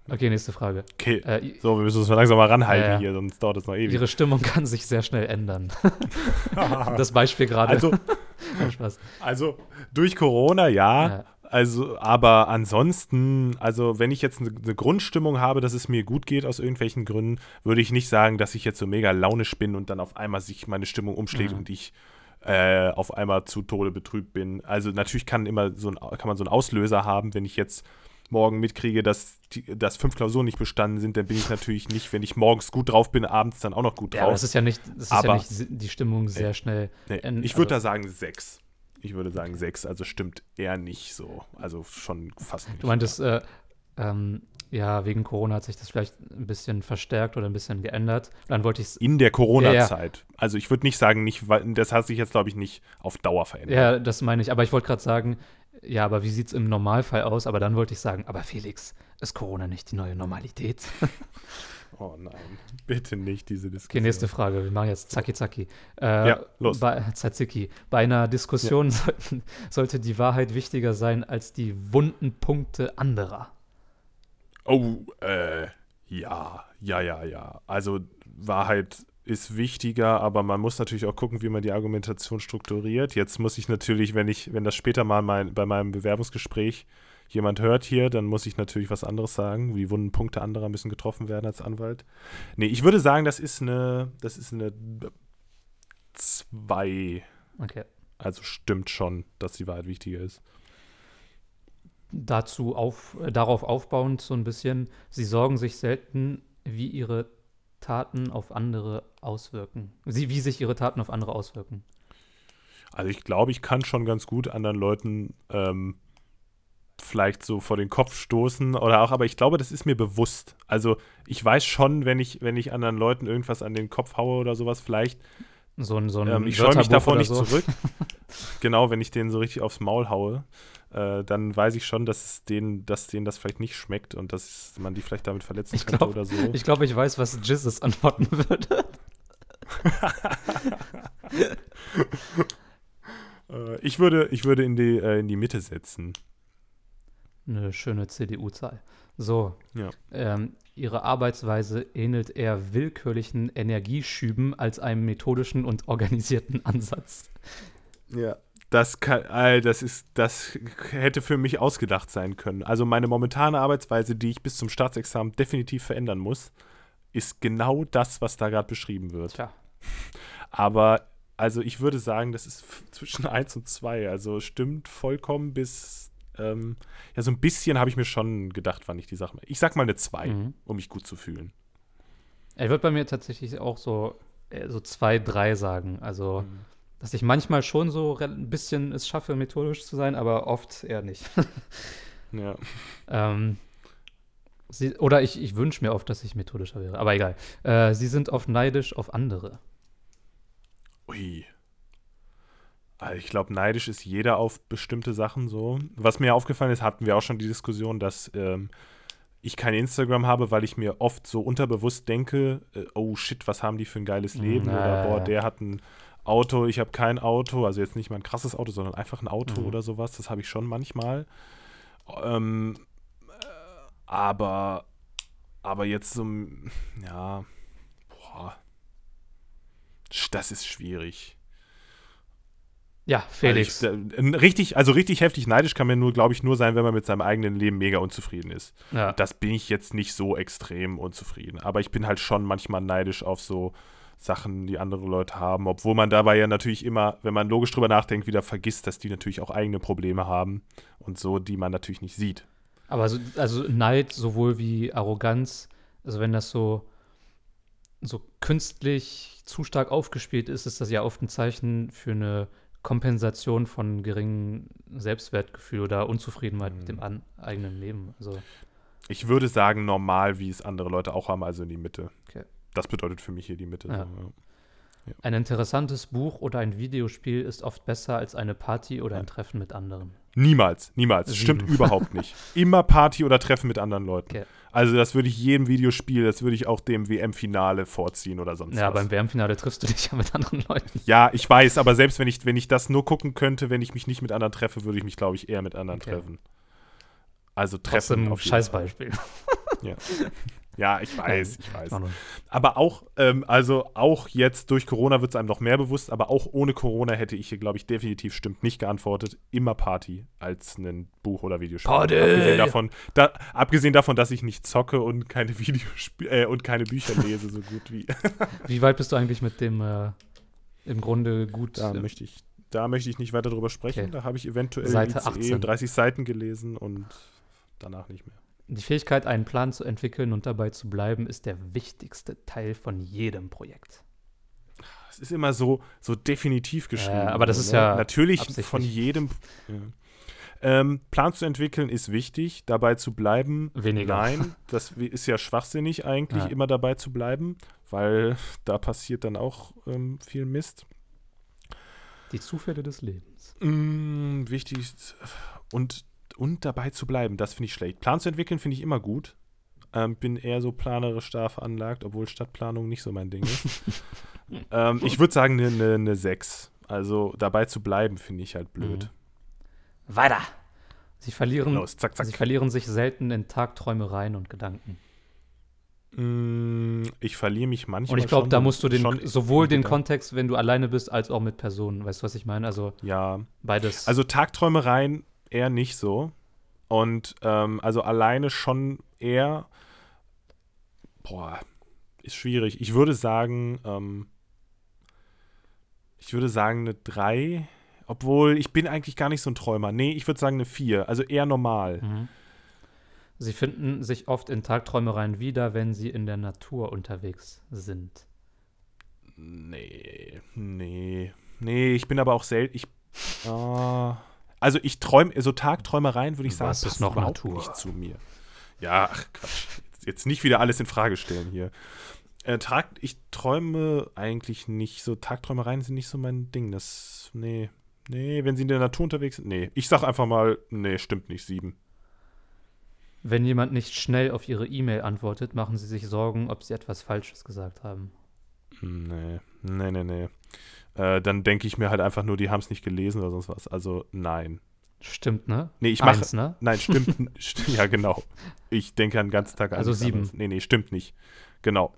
Okay, nächste Frage. Okay, Äh, so, wir müssen uns mal langsam mal ranhalten Ja, hier, sonst dauert es noch ewig. ihre Stimmung kann sich sehr schnell ändern. das Beispiel gerade. also, Spaß. also durch Corona Ja. Also, aber ansonsten, also wenn ich jetzt eine, eine Grundstimmung habe, dass es mir gut geht aus irgendwelchen Gründen, würde ich nicht sagen, dass ich jetzt so mega launisch bin und dann auf einmal sich meine Stimmung umschlägt Mhm. und ich äh, auf einmal zu Tode betrübt bin. Also natürlich kann immer so ein, kann man so einen Auslöser haben, wenn ich jetzt morgen mitkriege, dass, die, dass fünf Klausuren nicht bestanden sind, dann bin ich natürlich nicht, wenn ich morgens gut drauf bin, abends dann auch noch gut Ja, aber drauf. das ist ja nicht, das ist ja Aber- nicht si- die Stimmung sehr schnell. Nee, in- ich würde also- da sagen sechs. Ich würde sagen sechs, also stimmt eher nicht so. Also schon fast nicht. Du meintest, äh, ähm, ja, wegen Corona hat sich das vielleicht ein bisschen verstärkt oder ein bisschen geändert. Dann wollte ich. In der Corona-Zeit. Also ich würde nicht sagen, nicht, weil das hat sich jetzt, glaube ich, nicht auf Dauer verändert. Ja, das meine ich. Aber ich wollte gerade sagen, ja, aber wie sieht es im Normalfall aus? Aber dann wollte ich sagen, aber Felix, ist Corona nicht die neue Normalität? Oh nein, bitte nicht diese Diskussion. Okay, nächste Frage. Wir machen jetzt Zacki Zacki. Äh, Ja, los. Bei, Tzatziki. Bei einer Diskussion sollten, sollte die Wahrheit wichtiger sein als die wunden Punkte anderer. Oh, äh, ja, ja, ja, ja. Also Wahrheit ist wichtiger, aber man muss natürlich auch gucken, wie man die Argumentation strukturiert. Jetzt muss ich natürlich, wenn ich, wenn das später mal mein, bei meinem Bewerbungsgespräch jemand hört hier, dann muss ich natürlich was anderes sagen. Die wunden Punkte anderer müssen getroffen werden als Anwalt. Nee, ich würde sagen, das ist eine, das ist eine zwei. Okay. Also stimmt schon, dass die Wahrheit wichtiger ist. dazu auf, äh, darauf aufbauend so ein bisschen, sie sorgen sich selten, wie ihre Taten auf andere auswirken. Sie, wie sich ihre Taten auf andere auswirken. Also ich glaube, ich kann schon ganz gut anderen Leuten ähm, vielleicht so vor den Kopf stoßen oder auch, aber ich glaube, das ist mir bewusst. Also ich weiß schon, wenn ich, wenn ich anderen Leuten irgendwas an den Kopf haue oder sowas, vielleicht, So ein, so ein ähm, ich scheue mich davor nicht so. zurück. genau, wenn ich denen so richtig aufs Maul haue, äh, dann weiß ich schon, dass denen, dass denen das vielleicht nicht schmeckt und dass man die vielleicht damit verletzen Ich könnte glaub- oder so. Ich glaube, ich weiß, was Jizzes antworten würde. Äh, ich würde, ich würde in die, äh, in die Mitte setzen. Eine schöne CDU-Zahl. So. Ja. Ähm, ihre Arbeitsweise ähnelt eher willkürlichen Energieschüben als einem methodischen und organisierten Ansatz. Ja. Das, kann, das, ist, das hätte für mich ausgedacht sein können. Also meine momentane Arbeitsweise, die ich bis zum Staatsexamen definitiv verändern muss, ist genau das, was da gerade beschrieben wird. Tja. Aber also ich würde sagen, das ist zwischen 1 und 2. Also stimmt vollkommen bis, ähm, ja so ein bisschen habe ich mir schon gedacht, wann ich die Sache Ich sag mal eine 2, Mhm. um mich gut zu fühlen. Er wird bei mir tatsächlich auch so äh, so zwei, drei sagen. Also, Mhm. dass ich manchmal schon so ein bisschen es schaffe, methodisch zu sein, aber oft eher nicht. Ja. ähm, sie, oder ich, ich wünsche mir oft, dass ich methodischer wäre. Aber egal. Äh, sie sind oft neidisch auf andere. Ui. Also ich glaube, neidisch ist jeder auf bestimmte Sachen so. Was mir aufgefallen ist, hatten wir auch schon die Diskussion, dass ähm, ich kein Instagram habe, weil ich mir oft so unterbewusst denke, äh, oh shit, was haben die für ein geiles Mm, Leben? ja, Oder boah, der hat ein Auto, ich habe kein Auto, also jetzt nicht mal ein krasses Auto, sondern einfach ein Auto Mhm. oder sowas. Das habe ich schon manchmal. Ähm, äh, aber, aber jetzt so, ja, boah, das ist schwierig. Ja, Felix. Also ich, äh, richtig, also richtig heftig neidisch kann man nur, glaube ich, nur sein, wenn man mit seinem eigenen Leben mega unzufrieden ist. ja. Das bin ich jetzt nicht so extrem unzufrieden. Aber ich bin halt schon manchmal neidisch auf so Sachen, die andere Leute haben, obwohl man dabei ja natürlich immer, wenn man logisch drüber nachdenkt, wieder vergisst, dass die natürlich auch eigene Probleme haben und so, die man natürlich nicht sieht. Aber so, also Neid sowohl wie Arroganz, also wenn das so, so künstlich zu stark aufgespielt ist, ist das ja oft ein Zeichen für eine Kompensation von geringem Selbstwertgefühl oder Unzufriedenheit mit dem an, eigenen Leben. Also Ich würde sagen, normal, wie es andere Leute auch haben, also in die Mitte. Okay. Das bedeutet für mich hier die Mitte. Ja. So, ja. Ein interessantes Buch oder ein Videospiel ist oft besser als eine Party oder ein Treffen mit anderen. Niemals, niemals. Sieben. Stimmt überhaupt nicht. Immer Party oder Treffen mit anderen Leuten. Okay. Also das würde ich jedem Videospiel, das würde ich auch dem WM-Finale vorziehen oder sonst Ja, was. beim WM-Finale triffst du dich ja mit anderen Leuten. ja, ich weiß, aber selbst wenn ich, wenn ich das nur gucken könnte, wenn ich mich nicht mit anderen treffe, würde ich mich, glaube ich, eher mit anderen Okay. treffen. Also Treffen Trotzdem auf. Scheißbeispiel. Ja, ich weiß, ich weiß. Aber auch, ähm, also auch jetzt durch Corona wird es einem noch mehr bewusst, aber auch ohne Corona hätte ich hier, glaube ich, definitiv stimmt nicht geantwortet. Immer Party als ein Buch oder Videospiel. Party! Abgesehen davon, da, abgesehen davon, dass ich nicht zocke und keine Videospiele äh, und keine Bücher lese, so gut wie. Wie weit bist du eigentlich mit dem äh, im Grunde gut? Da äh, möchte ich, da möchte ich nicht weiter drüber sprechen. Okay. Da habe ich eventuell Seite ICE 18. 30 Seiten gelesen und danach nicht mehr. Die Fähigkeit, einen Plan zu entwickeln und dabei zu bleiben, ist der wichtigste Teil von jedem Projekt. Es ist immer so, so definitiv geschrieben. aber das so, ist ne? ja Natürlich von jedem. Ja. Ähm, Plan zu entwickeln ist wichtig, dabei zu bleiben. Weniger. Nein, das ist ja schwachsinnig eigentlich, Ja. immer dabei zu bleiben, weil da passiert dann auch ähm, viel Mist. Die Zufälle des Lebens. Mm, wichtig ist, und, und dabei zu bleiben, das finde ich schlecht. Plan zu entwickeln finde ich immer gut. Ähm, bin eher so planerisch da veranlagt, obwohl Stadtplanung nicht so mein Ding ist. ähm, ich würde sagen eine ne, ne 6. Also dabei zu bleiben, finde ich halt blöd. Weiter! Sie verlieren, Los, zack, zack. sie verlieren sich selten in Tagträumereien und Gedanken. Mm, ich verliere mich manchmal. Und ich glaube, da musst du den, sowohl den. Kontext, wenn du alleine bist, als auch mit Personen. Weißt du, was ich meine? Also Ja, beides. also Tagträumereien eher nicht so. Und ähm, also alleine schon eher. Boah, ist schwierig. Ich würde sagen, ähm, ich würde sagen eine 3. Obwohl, ich bin eigentlich gar nicht so ein Träumer. Nee, ich würde sagen eine 4. Also eher normal. Mhm. Sie finden sich oft in Tagträumereien wieder, wenn sie in der Natur unterwegs sind. Nee, nee. Nee, ich bin aber auch selten. Ich. ah, also ich träume, so Tagträumereien würde ich sagen, Was ist noch Natur? nicht zu mir. Ja, ach Quatsch. Jetzt, jetzt nicht wieder alles in Frage stellen hier. Äh, Tag, ich träume eigentlich nicht. So Tagträumereien sind nicht so mein Ding. Das. Nee. Nee, wenn sie in der Natur unterwegs sind. Nee. Ich sag einfach mal, nee, stimmt nicht. Sieben. Wenn jemand nicht schnell auf ihre E-Mail antwortet, machen sie sich Sorgen, ob sie etwas Falsches gesagt haben. Nee. Nee, nee, nee. Äh, dann denke ich mir halt einfach nur, die haben es nicht gelesen oder sonst was. Also nein. Stimmt, ne? Nee, ich mache. Eins, ne? Nein, stimmt. st ja, genau. Ich denke den ganzen Tag an. Also nichts sieben. anderes. Nee, nee, stimmt nicht. Genau.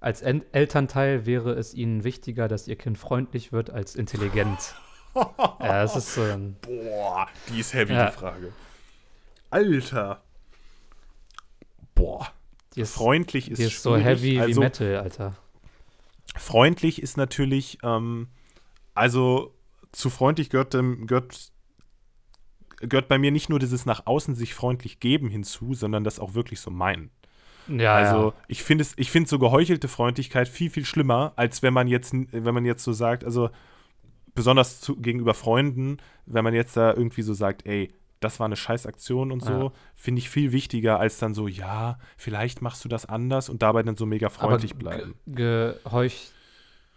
Als en Elternteil wäre es ihnen wichtiger, dass ihr Kind freundlich wird als intelligent. ja, es ist so ein. Boah, die ist heavy, Ja. die Frage. Alter. Boah. Die ist, Freundlich ist, die ist so schwierig. heavy also, wie Metal, Alter. Freundlich ist natürlich, ähm, also zu freundlich gehört, gehört, gehört bei mir nicht nur dieses nach außen sich freundlich geben hinzu, sondern das auch wirklich so meinen. Ja, also ja. ich finde es, ich finde so geheuchelte Freundlichkeit viel, viel schlimmer, als wenn man jetzt, wenn man jetzt so sagt, also besonders zu, gegenüber Freunden, wenn man jetzt da irgendwie so sagt, ey, das war eine Scheißaktion und so, Ja. finde ich viel wichtiger, als dann so, ja, vielleicht machst du das anders und dabei dann so mega freundlich bleiben. Ge geheuch,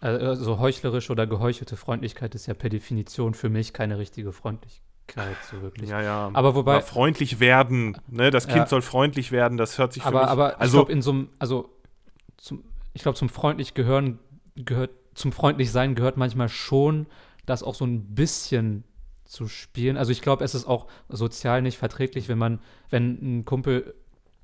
also heuchlerisch oder geheuchelte Freundlichkeit ist ja per Definition für mich keine richtige Freundlichkeit, so wirklich. Ja, ja. Aber wobei- freundlich werden, ne? Das Kind Ja. soll freundlich werden, das hört sich für aber, mich, aber ich also glaube, in so einem, also zum, ich glaube, zum freundlich gehören, gehört, zum freundlich sein gehört manchmal schon, das auch so ein bisschen zu spielen. Also ich glaube, es ist auch sozial nicht verträglich, wenn man, wenn ein Kumpel,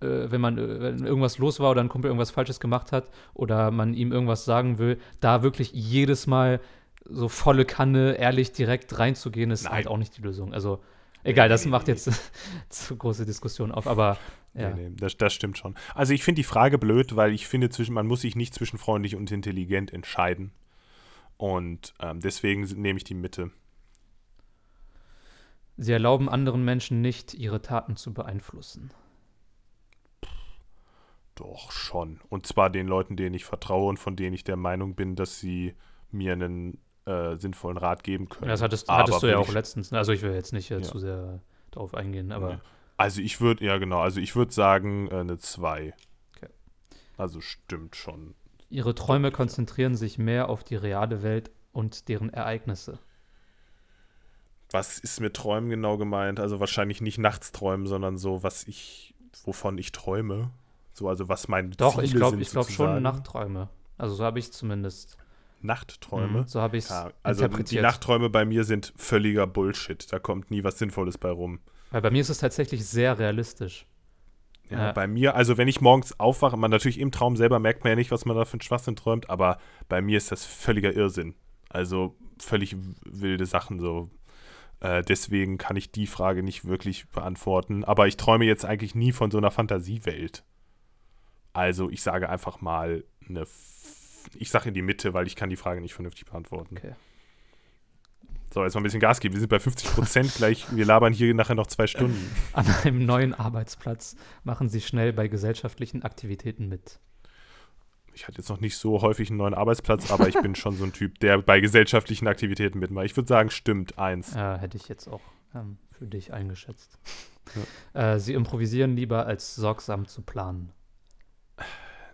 äh, wenn man, äh, wenn irgendwas los war oder ein Kumpel irgendwas Falsches gemacht hat oder man ihm irgendwas sagen will, da wirklich jedes Mal so volle Kanne ehrlich direkt reinzugehen, ist Nein. halt auch nicht die Lösung. Also egal, das macht jetzt zu große Diskussion auf, aber ja. Nee, nee, das, das stimmt schon. Also ich finde die Frage blöd, weil ich finde, zwischen, man muss sich nicht zwischen freundlich und intelligent entscheiden. Und ähm, deswegen nehme ich die Mitte. Sie erlauben anderen Menschen nicht, ihre Taten zu beeinflussen. Doch schon. Und zwar den Leuten, denen ich vertraue und von denen ich der Meinung bin, dass sie mir einen äh, sinnvollen Rat geben können. Das hattest, hattest du ja auch ich- letztens. ne? Also ich will jetzt nicht äh, Ja. zu sehr darauf eingehen, aber Nee. Also ich würde, ja genau, also ich würde sagen äh, eine 2. Okay. Also stimmt schon. ihre Träume konzentrieren sich mehr auf die reale Welt und deren Ereignisse. Was ist mit Träumen genau gemeint? Also wahrscheinlich nicht nachts träumen, sondern so, was ich, wovon ich träume. So, also was meine Doch, Ziele ich glaube ich glaub schon. Nachträume. Also so habe ich es zumindest. Nachträume. Mhm, so habe ich es Ja, also die interpretiert. Nachträume bei mir sind völliger Bullshit. Da kommt nie was Sinnvolles bei rum. Weil bei mir ist es tatsächlich sehr realistisch. Ja, Ja. Bei mir, also wenn ich morgens aufwache, man natürlich im Traum selber merkt man ja nicht, was man da für einen Schwachsinn träumt, aber bei mir ist das völliger Irrsinn. Also völlig wilde Sachen so. Äh, deswegen kann ich die Frage nicht wirklich beantworten. Aber ich träume jetzt eigentlich nie von so einer Fantasiewelt. Also ich sage einfach mal eine. F ich sage in die Mitte, weil ich kann die Frage nicht vernünftig beantworten. Okay. So, jetzt mal ein bisschen Gas geben. Wir sind bei 50 Prozent gleich. Wir labern hier nachher noch zwei Stunden. An einem neuen Arbeitsplatz machen sie schnell bei gesellschaftlichen Aktivitäten mit. Ich hatte jetzt noch nicht so häufig einen neuen Arbeitsplatz, aber ich bin schon so ein Typ, der bei gesellschaftlichen Aktivitäten mitmacht. Ich würde sagen, stimmt eins. Äh, hätte ich jetzt auch ähm, für dich eingeschätzt. Äh, sie improvisieren lieber, als sorgsam zu planen.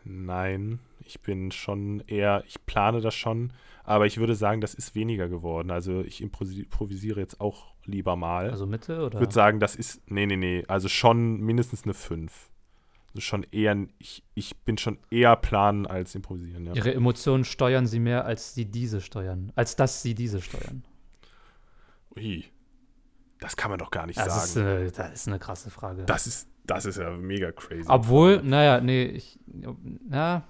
Nein, ich bin schon eher, ich plane das schon, aber ich würde sagen, das ist weniger geworden. Also ich improvisiere jetzt auch lieber mal. Also Mitte ich oder? würde sagen, das ist, nee, nee, nee, also schon mindestens eine 5. Schon eher, ich, ich bin schon eher planen als improvisieren, ja. Ihre Emotionen steuern sie mehr, als sie diese steuern. Als dass sie diese steuern. Ui, das kann man doch gar nicht Das ist, sagen. äh, das ist eine krasse Frage. das, ist, das ist ja mega crazy. Obwohl, naja, nee, ich, ja,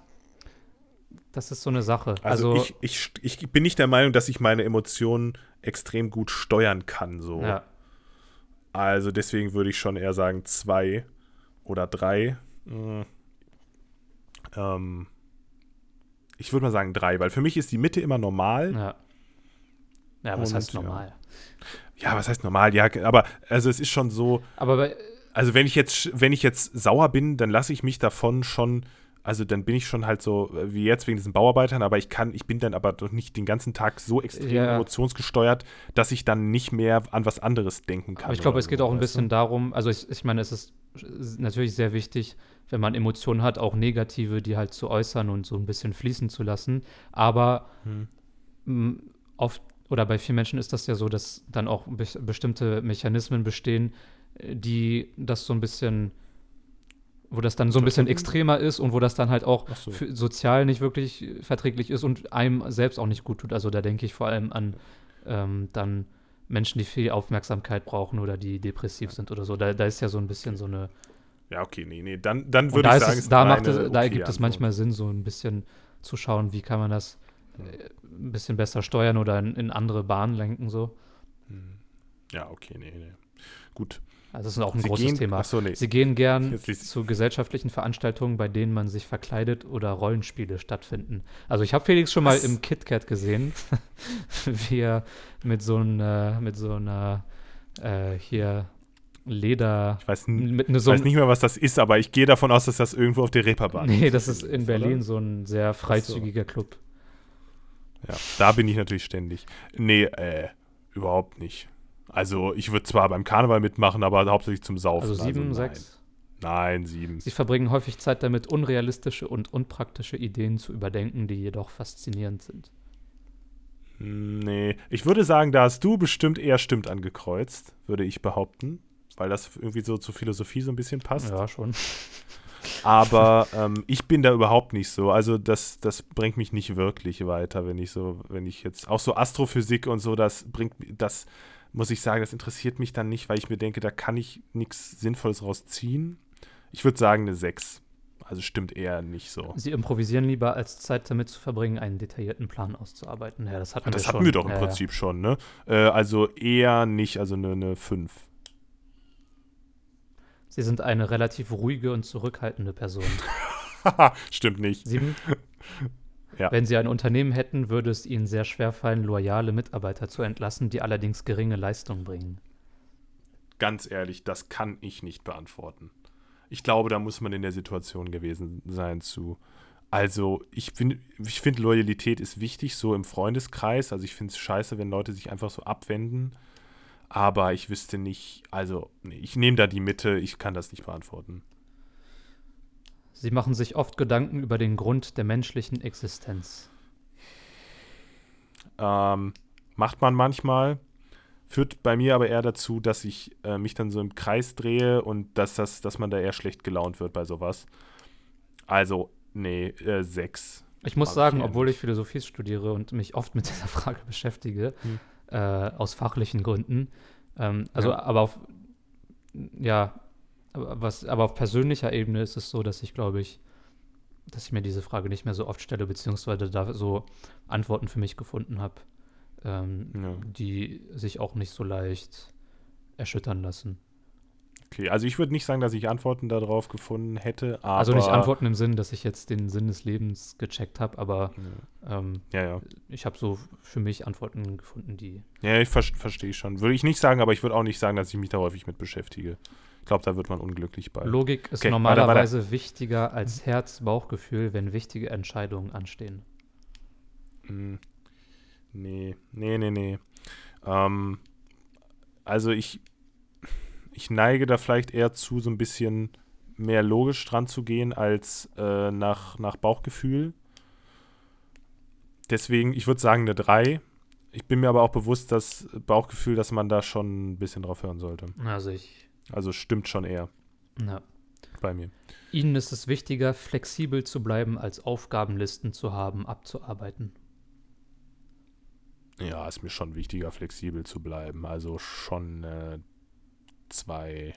das ist so eine Sache. Also, Also, ich, ich, ich bin nicht der Meinung, dass ich meine Emotionen extrem gut steuern kann. So. ja, Also deswegen würde ich schon eher sagen zwei oder drei. Mm. Ähm, ich würde mal sagen drei, weil für mich ist die Mitte immer normal. ja. Ja, was Und, heißt ja. normal? Ja, was heißt normal? Ja, aber also es ist schon so. Aber bei, Also wenn ich jetzt, wenn ich jetzt sauer bin, dann lasse ich mich davon schon. Also dann bin ich schon halt so äh, wie jetzt wegen diesen Bauarbeitern, aber ich kann, ich bin dann aber doch nicht den ganzen Tag so extrem Ja. emotionsgesteuert, dass ich dann nicht mehr an was anderes denken kann. aber ich glaube, es geht auch ein weißt du? bisschen darum, also ich, ich meine, es ist natürlich sehr wichtig, wenn man Emotionen hat, auch negative, die halt zu äußern und so ein bisschen fließen zu lassen. Aber Hm. oft oder bei vielen Menschen ist das ja so, dass dann auch be bestimmte Mechanismen bestehen, äh, die das so ein bisschen, wo das dann so ein bisschen extremer ist und wo das dann halt auch so. sozial nicht wirklich verträglich ist und einem selbst auch nicht gut tut. Also da denke ich vor allem an ähm, dann Menschen, die viel Aufmerksamkeit brauchen oder die depressiv sind oder so. Da, da ist ja so ein bisschen so eine. Ja, okay, nee, nee, dann, dann würde da, ich sagen, es, da, macht es, da okay ergibt es manchmal Sinn, so ein bisschen zu schauen, wie kann man das äh, ein bisschen besser steuern oder in, in andere Bahnen lenken. So. Ja, okay, nee, nee. Gut. Also das ist auch ein Sie großes gehen, Thema. Achso, nee. Sie gehen gern zu gesellschaftlichen Veranstaltungen, bei denen man sich verkleidet oder Rollenspiele stattfinden. Also ich habe Felix schon mal Was? im KitKat gesehen, wie er mit so einer, mit so einer äh, hier Leder. Ich weiß, mit ne, ich so weiß nicht mehr, was das ist, aber ich gehe davon aus, dass das irgendwo auf der Reeperbahn Nee, das ist ist, in? Berlin so ein sehr freizügiger Club. Ja, da bin ich natürlich ständig. Nee, äh, überhaupt nicht. Also, ich würde zwar beim Karneval mitmachen, aber hauptsächlich zum Saufen. Also sieben, nein. sechs. Nein, sieben. Sie verbringen häufig Zeit damit, unrealistische und unpraktische Ideen zu überdenken, die jedoch faszinierend sind. Hm, Nee, ich würde sagen, da hast du bestimmt eher stimmt angekreuzt, würde ich behaupten, weil das irgendwie so zur Philosophie so ein bisschen passt. Ja, schon. Aber ähm, ich bin da überhaupt nicht so. Also das, das bringt mich nicht wirklich weiter, wenn ich so, wenn ich jetzt auch so Astrophysik und so, das bringt das muss ich sagen, das interessiert mich dann nicht, weil ich mir denke, da kann ich nichts Sinnvolles rausziehen. Ich würde sagen eine 6. Also stimmt eher nicht so. Sie improvisieren lieber, als Zeit damit zu verbringen, einen detaillierten Plan auszuarbeiten. Ja, das hatten das wir hatten schon. wir doch im ja, Prinzip schon, ne? Äh, also eher nicht, also eine, eine 5. Ja. Sie sind eine relativ ruhige und zurückhaltende Person. Stimmt nicht. Sieben. Ja. Wenn Sie ein Unternehmen hätten, würde es Ihnen sehr schwer fallen, loyale Mitarbeiter zu entlassen, die allerdings geringe Leistung bringen. Ganz ehrlich, das kann ich nicht beantworten. Ich glaube, da muss man in der Situation gewesen sein zu. Also, ich finde, ich find, Loyalität ist wichtig, so im Freundeskreis. Also, ich finde es scheiße, wenn Leute sich einfach so abwenden. Aber ich wüsste nicht, also, nee, ich nehme da die Mitte, ich kann das nicht beantworten. Sie machen sich oft Gedanken über den Grund der menschlichen Existenz. Ähm, macht man manchmal, führt bei mir aber eher dazu, dass ich äh, mich dann so im Kreis drehe und dass, das, dass man da eher schlecht gelaunt wird bei sowas. Also, nee, äh, sechs. Ich muss ich sagen, eher obwohl ich Philosophie studiere und mich oft mit dieser Frage beschäftige, Hm. äh, aus fachlichen Gründen, ähm, also Ja. aber auf, ja, aber, was, aber auf persönlicher Ebene ist es so, dass ich glaube ich, dass ich mir diese Frage nicht mehr so oft stelle, beziehungsweise da so Antworten für mich gefunden habe, ähm, Ja. die sich auch nicht so leicht erschüttern lassen. Okay, also ich würde nicht sagen, dass ich Antworten darauf gefunden hätte, aber. also nicht Antworten im Sinn, dass ich jetzt den Sinn des Lebens gecheckt habe, aber ähm, Ja, ja. ich habe so für mich Antworten gefunden, die Ja, ich ver verstehe schon. Würde ich nicht sagen, aber ich würde auch nicht sagen, dass ich mich da häufig mit beschäftige. Ich glaube, da wird man unglücklich bei. Logik ist Okay, normalerweise wichtiger als Herz-Bauchgefühl, wenn wichtige Entscheidungen anstehen. Hm. Nee, nee, nee, nee. Ähm, also ich, ich neige da vielleicht eher zu, so ein bisschen mehr logisch dran zu gehen als äh, nach, nach Bauchgefühl. Deswegen, ich würde sagen eine 3. Ich bin mir aber auch bewusst, dass Bauchgefühl, dass man da schon ein bisschen drauf hören sollte. Also ich, Also stimmt schon eher ja. bei mir. Ihnen ist es wichtiger, flexibel zu bleiben, als Aufgabenlisten zu haben, abzuarbeiten. Ja, ist mir schon wichtiger, flexibel zu bleiben. Also schon äh, zwei.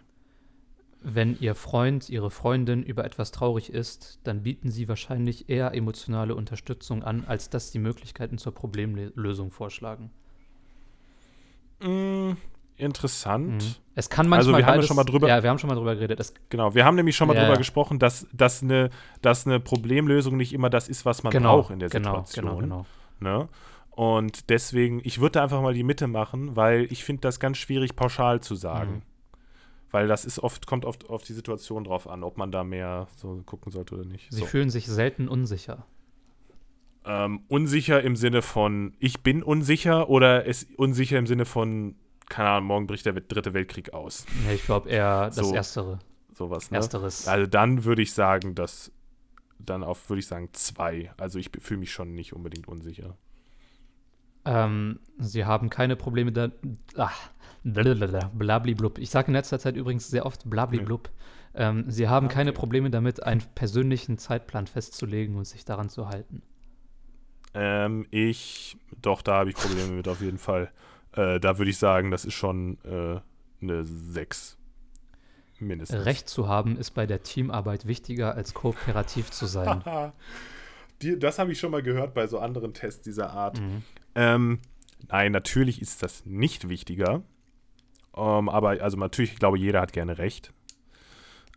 Wenn Ihr Freund, Ihre Freundin über etwas traurig ist, dann bieten Sie wahrscheinlich eher emotionale Unterstützung an, als dass Sie Möglichkeiten zur Problemlösung vorschlagen. Mm, interessant. Mhm. Es kann manchmal Also wir haben ja beides, schon mal drüber- Ja, wir haben schon mal drüber geredet. Es, Genau, wir haben nämlich schon mal Ja, drüber ja. gesprochen, dass, dass, eine, dass eine Problemlösung nicht immer das ist, was man genau, braucht in der genau, Situation. genau, genau. Ne? Und deswegen, ich würde da einfach mal die Mitte machen, weil ich finde das ganz schwierig pauschal zu sagen. Mhm. Weil das ist oft, kommt oft auf die Situation drauf an, ob man da mehr so gucken sollte oder nicht. Sie So. fühlen sich selten unsicher. Ähm, unsicher im Sinne von, ich bin unsicher oder ist unsicher im Sinne von, keine Ahnung, morgen bricht der dritte Weltkrieg aus. Nee, ich glaube eher das So, Erstere. Sowas, ne? Ersteres. Also dann würde ich sagen, dass dann auf, würde ich sagen, zwei. Also ich fühle mich schon nicht unbedingt unsicher. Ähm, sie haben keine Probleme da. Ach, blablabla, blabliblub. Ich sage in letzter Zeit übrigens sehr oft blabliblub. Ähm, sie haben Ah, keine okay. Probleme damit, einen persönlichen Zeitplan festzulegen und sich daran zu halten. Ähm, ich, doch, da habe ich Probleme mit auf jeden Fall. Äh, da würde ich sagen, das ist schon äh, eine sechs. Mindestens. Recht zu haben ist bei der Teamarbeit wichtiger als kooperativ zu sein. Die, das habe ich schon mal gehört bei so anderen Tests dieser Art. Mhm. Ähm, nein, natürlich ist das nicht wichtiger. Ähm, aber, also natürlich, ich glaube, jeder hat gerne recht.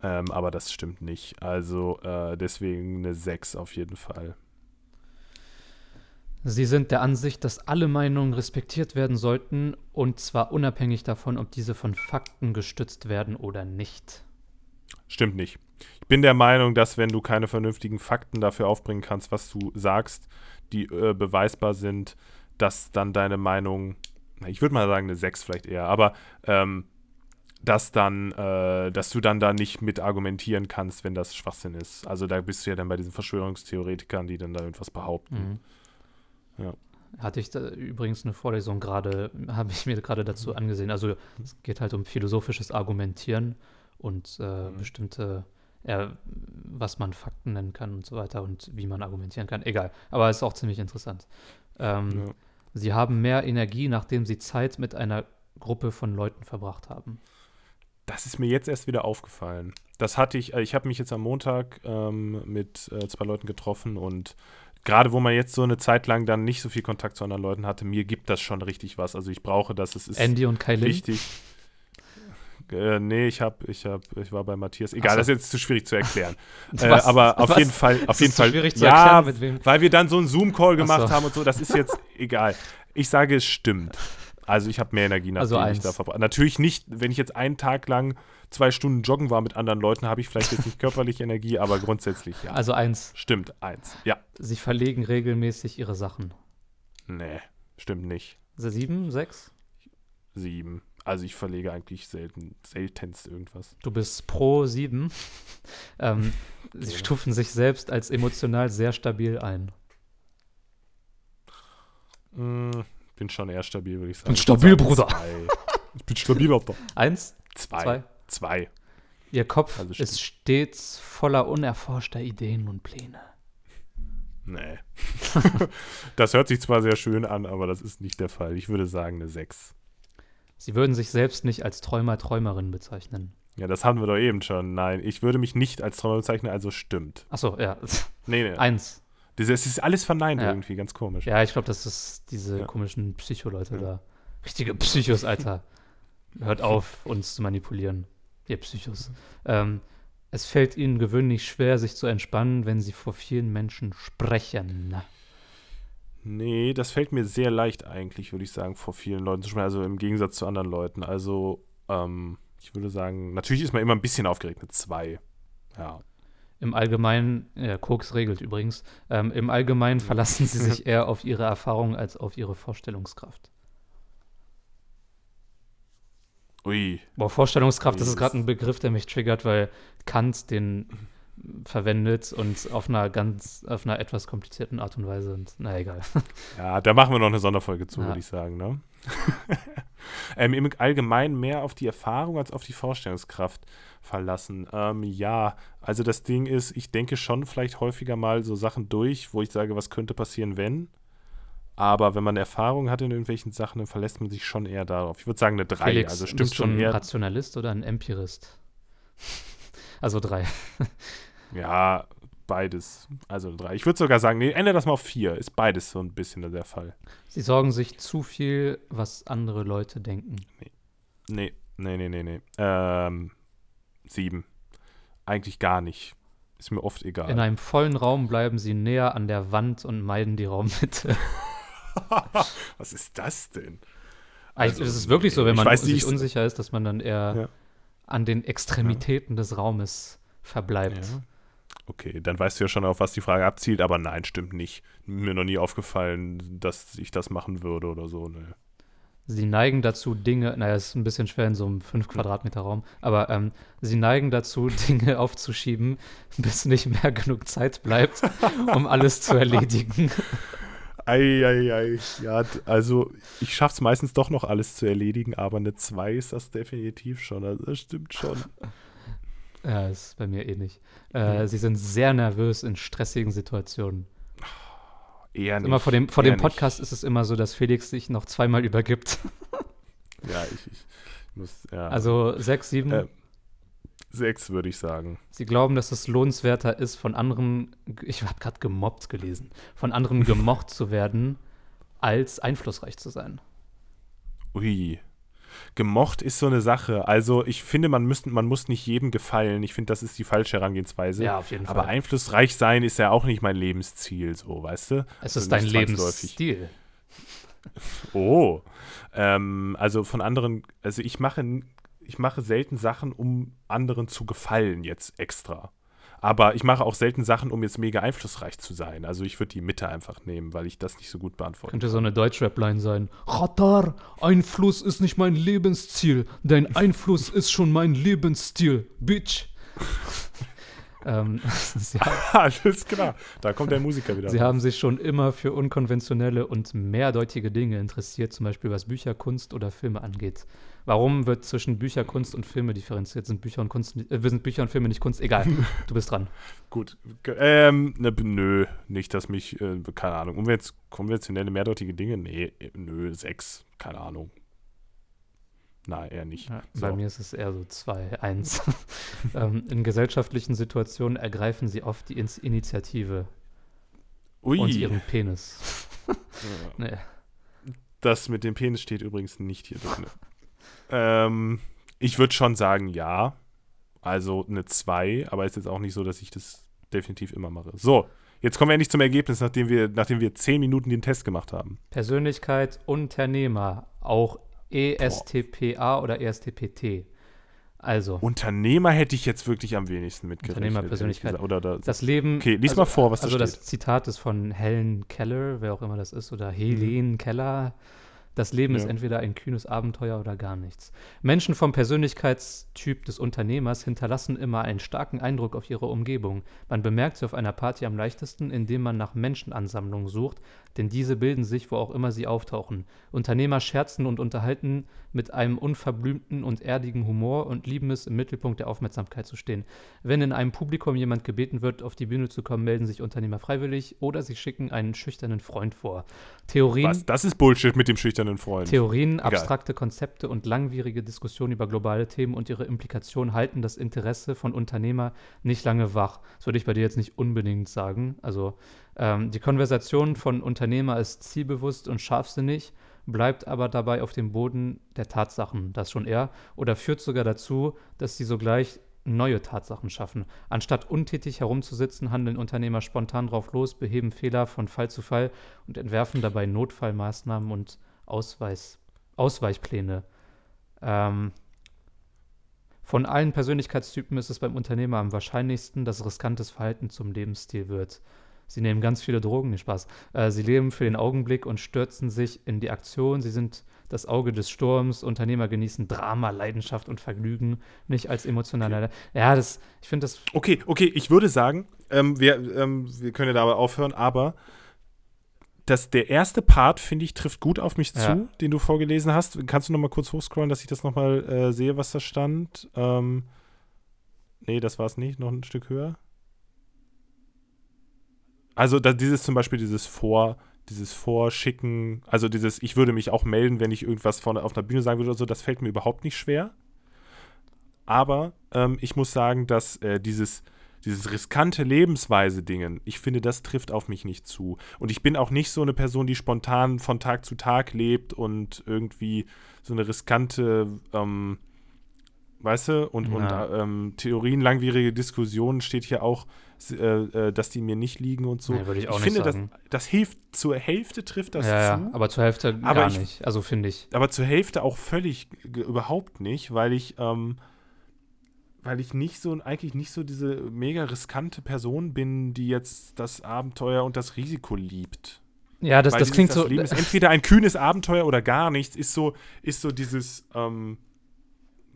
Ähm, aber das stimmt nicht. Also äh, deswegen eine 6 auf jeden Fall. Sie sind der Ansicht, dass alle Meinungen respektiert werden sollten und zwar unabhängig davon, ob diese von Fakten gestützt werden oder nicht. Stimmt nicht. Ich bin der Meinung, dass wenn du keine vernünftigen Fakten dafür aufbringen kannst, was du sagst, die äh, beweisbar sind, dass dann deine Meinung, ich würde mal sagen eine 6 vielleicht eher, aber ähm, dass dann, äh, dass du dann da nicht mit argumentieren kannst, wenn das Schwachsinn ist. Also da bist du ja dann bei diesen Verschwörungstheoretikern, die dann da irgendwas behaupten. Mhm. Ja. Hatte ich da übrigens eine Vorlesung gerade, habe ich mir gerade dazu angesehen. Also es geht halt um philosophisches Argumentieren und äh, Mhm. bestimmte, ja, was man Fakten nennen kann und so weiter und wie man argumentieren kann. Egal, aber es ist auch ziemlich interessant. Ähm, Ja. Sie haben mehr Energie, nachdem sie Zeit mit einer Gruppe von Leuten verbracht haben. Das ist mir jetzt erst wieder aufgefallen. Das hatte ich, äh, ich habe mich jetzt am Montag ähm, mit äh, zwei Leuten getroffen und gerade wo man jetzt so eine Zeit lang dann nicht so viel Kontakt zu anderen Leuten hatte, mir gibt das schon richtig was. Also ich brauche das, es ist Andy und Kylie. wichtig. Äh, nee, ich hab, ich hab, ich war bei Matthias. Egal, so. das ist jetzt zu schwierig zu erklären. äh, aber auf Was? jeden Fall, auf jeden Fall. schwierig zu ja, erklären, mit wem- weil wir dann so einen Zoom-Call gemacht so. haben und so. Das ist jetzt egal. Ich sage, es stimmt. Also ich habe mehr Energie, nachdem Also ich eins. da verbracht. Natürlich nicht, wenn ich jetzt einen Tag lang zwei Stunden joggen war mit anderen Leuten, habe ich vielleicht jetzt nicht körperliche Energie, aber grundsätzlich ja. Also eins, Stimmt, eins. Ja. sie verlegen regelmäßig ihre Sachen. Nee, stimmt nicht. Also sieben, sechs? Sieben. Also ich verlege eigentlich selten, seltenst irgendwas. Du bist pro sieben. ähm, sie stufen sich selbst als emotional sehr stabil ein. Mm, bin schon eher stabil, würde ich sagen. bin Ich stabil, würd sagen Bruder. Zwei. Ich bin stabil, Alter. Eins, Zwei. zwei. Zwei. Ihr Kopf Also ist stets voller unerforschter Ideen und Pläne. Nee. das hört sich zwar sehr schön an, aber das ist nicht der Fall. Ich würde sagen eine Sechs. Sie würden sich selbst nicht als Träumer, Träumerin bezeichnen. Ja, das haben wir doch eben schon. Nein, ich würde mich nicht als Träumer bezeichnen, also stimmt. Achso, ja. Nee, nee. Eins. Das es ist alles verneint Ja. irgendwie, ganz komisch. Ja, ich glaube, das ist diese Ja. komischen Psycho-Leute Ja. da. Richtige Psychos, Alter. Hört auf, uns zu manipulieren. Ihr Psychos. Ähm, es fällt ihnen gewöhnlich schwer, sich zu entspannen, wenn sie vor vielen Menschen sprechen. Nee, das fällt mir sehr leicht eigentlich, würde ich sagen, vor vielen Leuten zu sprechen. Also im Gegensatz zu anderen Leuten. Also, ähm, ich würde sagen, natürlich ist man immer ein bisschen aufgeregt mit zwei. Ja. Im Allgemeinen, ja, Koks regelt übrigens, ähm, im Allgemeinen verlassen sie sich eher auf ihre Erfahrung als auf ihre Vorstellungskraft. Ui. Boah, Vorstellungskraft, das ist gerade ein Begriff, der mich triggert, weil Kant den verwendet und auf einer ganz, auf einer etwas komplizierten Art und Weise. Und na egal. Ja, da machen wir noch eine Sonderfolge zu, Ja. würde ich sagen, ne? ähm, Im Allgemeinen mehr auf die Erfahrung als auf die Vorstellungskraft verlassen. Ähm, ja, also das Ding ist, ich denke schon vielleicht häufiger mal so Sachen durch, wo ich sage, was könnte passieren, wenn. Aber wenn man Erfahrung hat in irgendwelchen Sachen, dann verlässt man sich schon eher darauf. Ich würde sagen eine 3. Felix, also bist stimmt du schon ein eher. Rationalist oder ein Empirist? Also drei. Ja, beides. Also eine 3. Ich würde sogar sagen, nee, ändere das mal auf 4. Ist beides so ein bisschen der Fall. Sie sorgen sich zu viel, was andere Leute denken. Nee, nee, nee, nee, nee. Ähm, 7. Eigentlich gar nicht. Ist mir oft egal. In einem vollen Raum bleiben sie näher an der Wand und meiden die Raummitte. Was ist das denn? Also, Also, es ist wirklich so, wenn man weiß sich unsicher ist, dass man dann eher Ja. an den Extremitäten des Raumes verbleibt. Ja. Okay, dann weißt du ja schon, auf was die Frage abzielt, aber nein, stimmt nicht. Mir noch nie aufgefallen, dass ich das machen würde oder so. Ne. Sie neigen dazu, Dinge, naja, es ist ein bisschen schwer in so einem 5 Quadratmeter Raum, aber ähm, sie neigen dazu, Dinge aufzuschieben, bis nicht mehr genug Zeit bleibt, um alles zu erledigen. Eieiei. Ja, also ich schaff's meistens doch noch alles zu erledigen, aber eine 2 ist das definitiv schon. Also das stimmt schon. Ja, ist bei mir eh nicht. Äh, sie sind sehr nervös in stressigen Situationen. Eher nicht. Immer vor dem, vor dem Podcast ist es immer so, dass Felix sich noch zweimal übergibt. Nicht. Ja, ich, ich muss, ja. Also sechs, sieben. Äh, 6 würde ich sagen. Sie glauben, dass es lohnenswerter ist, von anderen, ich habe gerade gemobbt gelesen, von anderen gemocht zu werden, als einflussreich zu sein. Ui. Gemocht ist so eine Sache. Also ich finde, man, müsst, man muss nicht jedem gefallen. Ich finde, das ist die falsche Herangehensweise. Ja, auf jeden Aber Fall. einflussreich sein ist ja auch nicht mein Lebensziel, so, weißt du? Es Also ist dein nicht zwangsläufig. Lebensstil. Oh. Ähm, also von anderen, also ich mache, ich mache selten Sachen, um anderen zu gefallen jetzt extra. Aber ich mache auch selten Sachen, um jetzt mega einflussreich zu sein. Also ich würde die Mitte einfach nehmen, weil ich das nicht so gut beantworten Könnte so eine Deutschrap-Line sein. Ratar, Einfluss ist nicht mein Lebensziel. Dein Einfluss ist schon mein Lebensstil, Bitch. ähm, sie, Alles klar. Da kommt der Musiker wieder. sie haben sich schon immer für unkonventionelle und mehrdeutige Dinge interessiert, zum Beispiel was Bücher, Kunst oder Filme angeht. Warum wird zwischen Bücher, Kunst und Filme differenziert? Sind Bücher und Kunst, äh, sind Bücher und Filme nicht Kunst? Egal, du bist dran. Gut. Ähm, ne, nö, nicht, dass mich, äh, keine Ahnung, Umwelt, konventionelle, mehrdeutige Dinge, nee, äh, nö, sechs, keine Ahnung. Nein, eher nicht. Ja, So. Bei mir ist es eher so 2, 1. ähm, in gesellschaftlichen Situationen ergreifen sie oft die Ins Initiative Ui, und ihren Penis. nee. das mit dem Penis steht übrigens nicht hier drin. Ähm, ich würde schon sagen, ja. Also eine 2, aber ist jetzt auch nicht so, dass ich das definitiv immer mache. So, jetzt kommen wir endlich zum Ergebnis, nachdem wir, nachdem wir 10 Minuten den Test gemacht haben. Persönlichkeit, Unternehmer, auch ESTPA oder E ESTPT. Also, Unternehmer hätte ich jetzt wirklich am wenigsten mitgerechnet. Unternehmerpersönlichkeit. Oder da, das Leben. Okay, lies also, mal vor, was da Also, das steht. Zitat ist von Helen Keller, wer auch immer das ist, oder Helene Keller. Das Leben ist Ja. entweder ein kühnes Abenteuer oder gar nichts. Menschen vom Persönlichkeitstyp des Unternehmers hinterlassen immer einen starken Eindruck auf ihre Umgebung. Man bemerkt sie auf einer Party am leichtesten, indem man nach Menschenansammlungen sucht, denn diese bilden sich, wo auch immer sie auftauchen. Unternehmer scherzen und unterhalten mit einem unverblümten und erdigen Humor und lieben es, im Mittelpunkt der Aufmerksamkeit zu stehen. Wenn in einem Publikum jemand gebeten wird, auf die Bühne zu kommen, melden sich Unternehmer freiwillig oder sie schicken einen schüchternen Freund vor. Theorien, Was? Das ist Bullshit mit dem schüchternen Freund. Theorien, Egal. abstrakte Konzepte und langwierige Diskussionen über globale Themen und ihre Implikationen halten das Interesse von Unternehmer nicht lange wach. Das würde ich bei dir jetzt nicht unbedingt sagen. Also ähm, die Konversation von Unternehmer ist zielbewusst und scharfsinnig, bleibt aber dabei auf dem Boden der Tatsachen, das schon eher, oder führt sogar dazu, dass sie sogleich neue Tatsachen schaffen. Anstatt untätig herumzusitzen, handeln Unternehmer spontan drauf los, beheben Fehler von Fall zu Fall und entwerfen dabei Notfallmaßnahmen und Ausweis, Ausweichpläne. Ähm, von allen Persönlichkeitstypen ist es beim Unternehmer am wahrscheinlichsten, dass riskantes Verhalten zum Lebensstil wird. Sie nehmen ganz viele Drogen, nicht Spaß. Äh, sie leben für den Augenblick und stürzen sich in die Aktion. Sie sind das Auge des Sturms. Unternehmer genießen Drama, Leidenschaft und Vergnügen, nicht als emotionale. Ja, das, ich finde das. Okay, okay, ich würde sagen, ähm, wir, ähm, wir können ja dabei aufhören, aber das, der erste Part, finde ich, trifft gut auf mich Ja. zu, den du vorgelesen hast. Kannst du noch mal kurz hochscrollen, dass ich das noch mal äh, sehe, was da stand? Ähm, nee, das war es nicht. Noch ein Stück höher. Also da, dieses zum Beispiel dieses Vor, dieses Vorschicken, also dieses, ich würde mich auch melden, wenn ich irgendwas vorne auf einer Bühne sagen würde oder so, das fällt mir überhaupt nicht schwer. Aber ähm, ich muss sagen, dass äh, dieses, dieses riskante Lebensweise-Dingen, ich finde, das trifft auf mich nicht zu. Und ich bin auch nicht so eine Person, die spontan von Tag zu Tag lebt und irgendwie so eine riskante, ähm, weißt du, und, Ja. und ähm, Theorien, langwierige Diskussionen steht hier auch, äh, äh, dass die mir nicht liegen und so. Nee, würde ich auch nicht finde. Das, das hilft, zur Hälfte trifft das ja, zu. ja, aber zur Hälfte Aber gar ich- nicht. Also finde ich. aber zur Hälfte auch völlig überhaupt nicht, weil ich, ähm, weil ich nicht so, eigentlich nicht so diese mega riskante Person bin, die jetzt das Abenteuer und das Risiko liebt. Ja, das, weil das dieses, klingt das so. Leben ist entweder ein kühnes Abenteuer oder gar nichts, ist so, ist so dieses, ähm,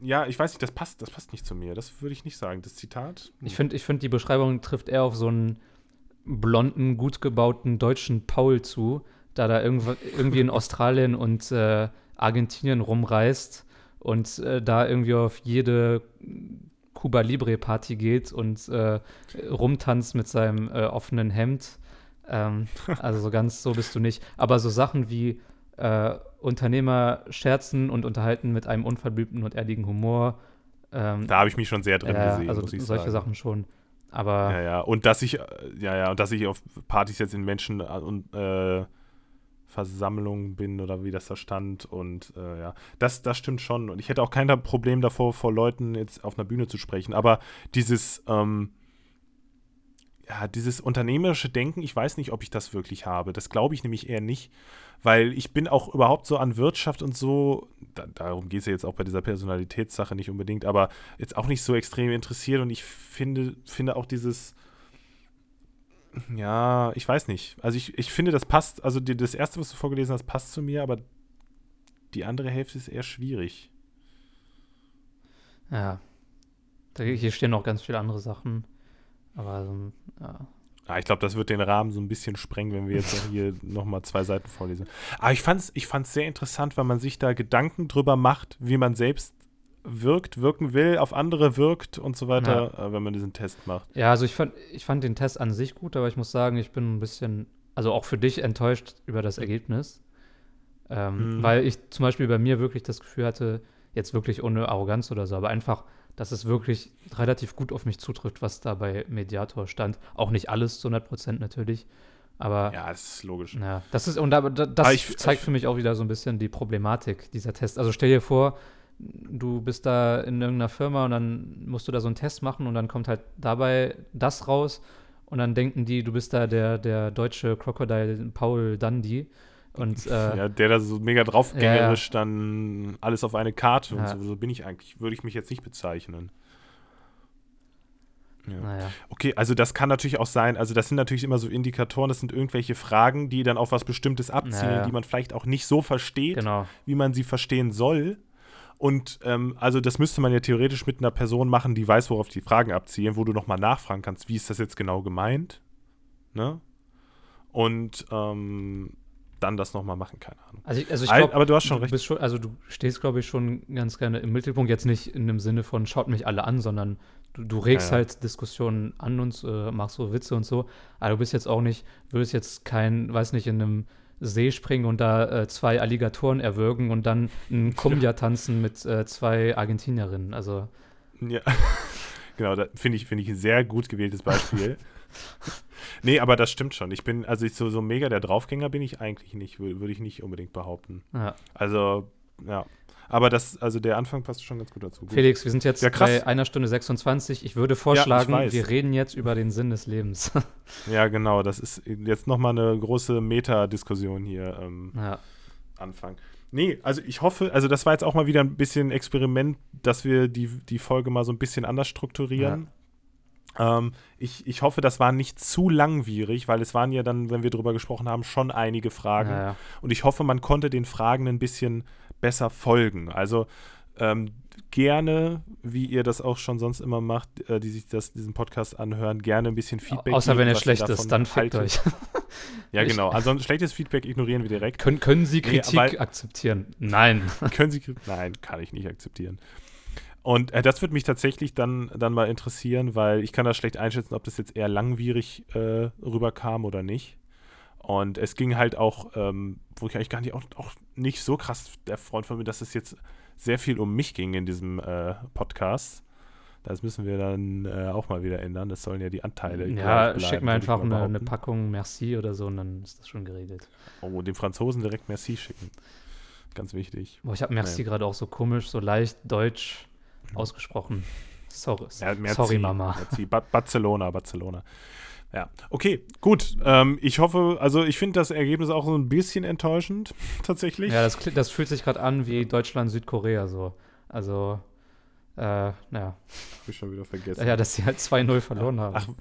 ja, ich weiß nicht, das passt, das passt nicht zu mir. Das würde ich nicht sagen. Das Zitat. Ich finde, ich find, die Beschreibung trifft eher auf so einen blonden, gut gebauten deutschen Paul zu, da da irgendwo, irgendwie in Australien und äh, Argentinien rumreist und äh, da irgendwie auf jede Cuba Libre Party geht und äh, rumtanzt mit seinem äh, offenen Hemd. Ähm, also so ganz so bist du nicht. Aber so Sachen wie äh, Unternehmer scherzen und unterhalten mit einem unverblümten und erdigen Humor. Ähm, Da habe ich mich schon sehr drin gesehen, also solche sagen. Sachen schon. Aber Ja, ja. Und dass ich, äh, ja, ja, und dass ich auf Partys jetzt in Menschen äh, und äh, Versammlung bin oder wie das da stand. Und äh, ja, das, das stimmt schon. Und ich hätte auch kein Problem davor, vor Leuten jetzt auf einer Bühne zu sprechen. Aber dieses, ähm, ja, dieses unternehmerische Denken, ich weiß nicht, ob ich das wirklich habe. Das glaube ich nämlich eher nicht, weil ich bin auch überhaupt so an Wirtschaft und so, da, darum geht es ja jetzt auch bei dieser Personalitätssache nicht unbedingt, aber jetzt auch nicht so extrem interessiert und ich finde, finde auch dieses, ja, ich weiß nicht. Also ich, ich finde, das passt, also die, das erste, was du vorgelesen hast, passt zu mir, aber die andere Hälfte ist eher schwierig. Ja. Hier stehen noch ganz viele andere Sachen. Aber so, ja. Ah, ich glaube, das wird den Rahmen so ein bisschen sprengen, wenn wir jetzt hier nochmal zwei Seiten vorlesen. Aber ich fand es ich fand's sehr interessant, weil man sich da Gedanken drüber macht, wie man selbst wirkt, wirken will, auf andere wirkt und so weiter, ja. Äh, wenn man diesen Test macht. Ja, also ich fand, ich fand den Test an sich gut, aber ich muss sagen, ich bin ein bisschen, also auch für dich enttäuscht über das Ergebnis. Ähm, mhm. Weil ich zum Beispiel bei mir wirklich das Gefühl hatte, jetzt wirklich ohne Arroganz oder so, aber einfach dass es wirklich relativ gut auf mich zutrifft, was da bei Mediator stand. Auch nicht alles zu 100 Prozent natürlich, aber. Ja, das ist logisch. Ja, das ist, und da, das ich, zeigt ich, für mich auch wieder so ein bisschen die Problematik dieser Test. Also stell dir vor, du bist da in irgendeiner Firma und dann musst du da so einen Test machen und dann kommt halt dabei das raus und dann denken die, du bist da der, der deutsche Crocodile Paul Dundee und, äh, ja, der da so mega draufgängerisch ja, ja. dann alles auf eine Karte und so, so bin ich eigentlich, würde ich mich jetzt nicht bezeichnen. Ja. Naja. Okay, also das kann natürlich auch sein, also das sind natürlich immer so Indikatoren, das sind irgendwelche Fragen, die dann auf was Bestimmtes abzielen, naja. die man vielleicht auch nicht so versteht, genau. wie man sie verstehen soll. Und ähm, also das müsste man ja theoretisch mit einer Person machen, die weiß, worauf die Fragen abzielen, wo du nochmal nachfragen kannst, wie ist das jetzt genau gemeint? Ne? Und ähm, dann das nochmal machen, keine Ahnung. Also, ich, also ich glaub, aber du hast schon recht. Schon, also du stehst, glaube ich, schon ganz gerne im Mittelpunkt, jetzt nicht in dem Sinne von schaut mich alle an, sondern du, du regst ja, ja. halt Diskussionen an und äh, machst so Witze und so. Aber du bist jetzt auch nicht, würdest jetzt kein, weiß nicht, in einem See springen und da äh, zwei Alligatoren erwürgen und dann ein Kumbia tanzen mit äh, zwei Argentinierinnen. Also. Ja. genau, da finde ich, find ich ein sehr gut gewähltes Beispiel. nee, aber das stimmt schon. Ich bin, also ich so, so mega der Draufgänger bin ich eigentlich nicht, würde ich nicht unbedingt behaupten. Ja. Also, ja. Aber das, also der Anfang passt schon ganz gut dazu. Gut. Felix, wir sind jetzt ja, bei einer Stunde 26. Ich würde vorschlagen, ja, ich wir reden jetzt über den Sinn des Lebens. ja, genau. Das ist jetzt nochmal eine große Metadiskussion hier ähm, ja. Anfang. Nee, also ich hoffe, also das war jetzt auch mal wieder ein bisschen Experiment, dass wir die, die Folge mal so ein bisschen anders strukturieren. Ähm, ich, ich hoffe, das war nicht zu langwierig, weil es waren ja dann, wenn wir darüber gesprochen haben, schon einige Fragen. Ja, ja. Und ich hoffe, man konnte den Fragen ein bisschen besser folgen. Also ähm, gerne, wie ihr das auch schon sonst immer macht, äh, die sich das, diesen Podcast anhören, gerne ein bisschen Feedback. Außer geben, wenn er schlecht ist, dann fickt euch. ja, genau. Ansonsten schlechtes Feedback ignorieren wir direkt. Können, können Sie Kritik nee, akzeptieren? Nein. können Sie Nein, kann ich nicht akzeptieren. Und äh, das würde mich tatsächlich dann, dann mal interessieren, weil ich kann das schlecht einschätzen, ob das jetzt eher langwierig äh, rüberkam oder nicht. Und es ging halt auch, ähm, wo ich eigentlich gar nicht auch, auch nicht so krass der Freund von mir, dass es jetzt sehr viel um mich ging in diesem äh, Podcast. Das müssen wir dann äh, auch mal wieder ändern. Das sollen ja die Anteile. Ja, bleiben, schick mir einfach eine, eine, Packung Merci oder so und dann ist das schon geregelt. Oh, dem Franzosen direkt Merci schicken. Ganz wichtig. Boah, ich habe Merci naja. gerade auch so komisch, so leicht deutsch ausgesprochen. Sorry, ja, merci, sorry Mama. Merci. Ba Barcelona, Barcelona. Ja, okay, gut. Ähm, ich hoffe, also ich finde das Ergebnis auch so ein bisschen enttäuschend, tatsächlich. Ja, das, das fühlt sich gerade an wie Deutschland-Südkorea so. Also, äh, naja. Hab ich schon wieder vergessen. Ja, dass sie halt 2-0 verloren ach, haben.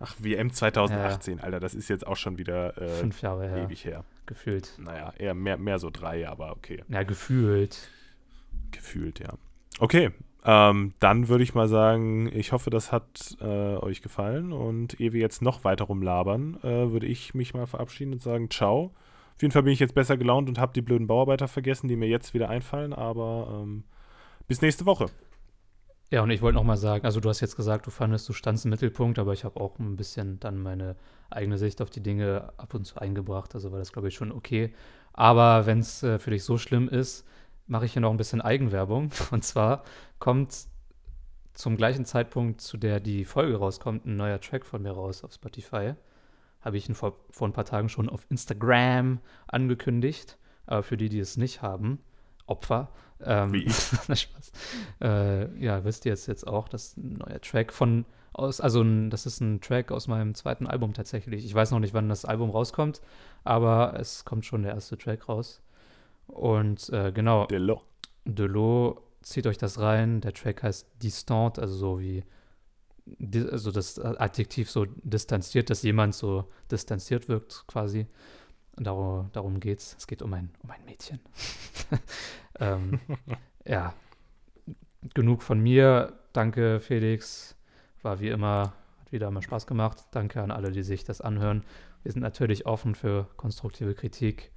Ach, ach, WM 2018, ja. Alter, das ist jetzt auch schon wieder äh, fünf Jahre her. Ewig her. Gefühlt. Naja, eher mehr, mehr so drei, aber okay. Ja, gefühlt. Gefühlt, ja. Okay, ähm, dann würde ich mal sagen, ich hoffe, das hat äh, euch gefallen. Und ehe wir jetzt noch weiter rumlabern, äh, würde ich mich mal verabschieden und sagen, ciao. Auf jeden Fall bin ich jetzt besser gelaunt und habe die blöden Bauarbeiter vergessen, die mir jetzt wieder einfallen. Aber ähm, bis nächste Woche. Ja, und ich wollte noch mal sagen, also du hast jetzt gesagt, du fandest, du standst im Mittelpunkt, aber ich habe auch ein bisschen dann meine eigene Sicht auf die Dinge ab und zu eingebracht. Also war das, glaube ich, schon okay. Aber wenn es äh, für dich so schlimm ist, mache ich hier noch ein bisschen Eigenwerbung. Und zwar kommt zum gleichen Zeitpunkt, zu der die Folge rauskommt, ein neuer Track von mir raus auf Spotify. habe ich ihn vor, vor ein paar Tagen schon auf Instagram angekündigt. Aber für die, die es nicht haben, Opfer. Ähm, Wie ich. Spaß. Äh, ja, wisst ihr jetzt, jetzt auch, dass ein neuer Track von aus, also ein, das ist ein Track aus meinem zweiten Album tatsächlich. Ich weiß noch nicht, wann das Album rauskommt, aber es kommt schon der erste Track raus. Und äh, genau, Delo. Delo, zieht euch das rein. Der Track heißt Distant, also so wie, also das Adjektiv so distanziert, dass jemand so distanziert wirkt quasi. Darum, darum geht's. Es geht um ein, um ein Mädchen. ähm, ja, genug von mir. Danke, Felix. War wie immer, hat wieder mal Spaß gemacht. Danke an alle, die sich das anhören. Wir sind natürlich offen für konstruktive Kritik.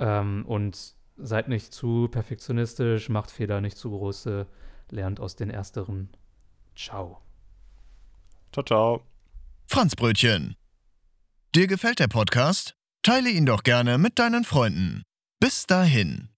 Ähm, und seid nicht zu perfektionistisch, macht Fehler nicht zu große, lernt aus den ersteren. Ciao. Ciao, ciao. Franzbrötchen. Dir gefällt der Podcast? Teile ihn doch gerne mit deinen Freunden. Bis dahin.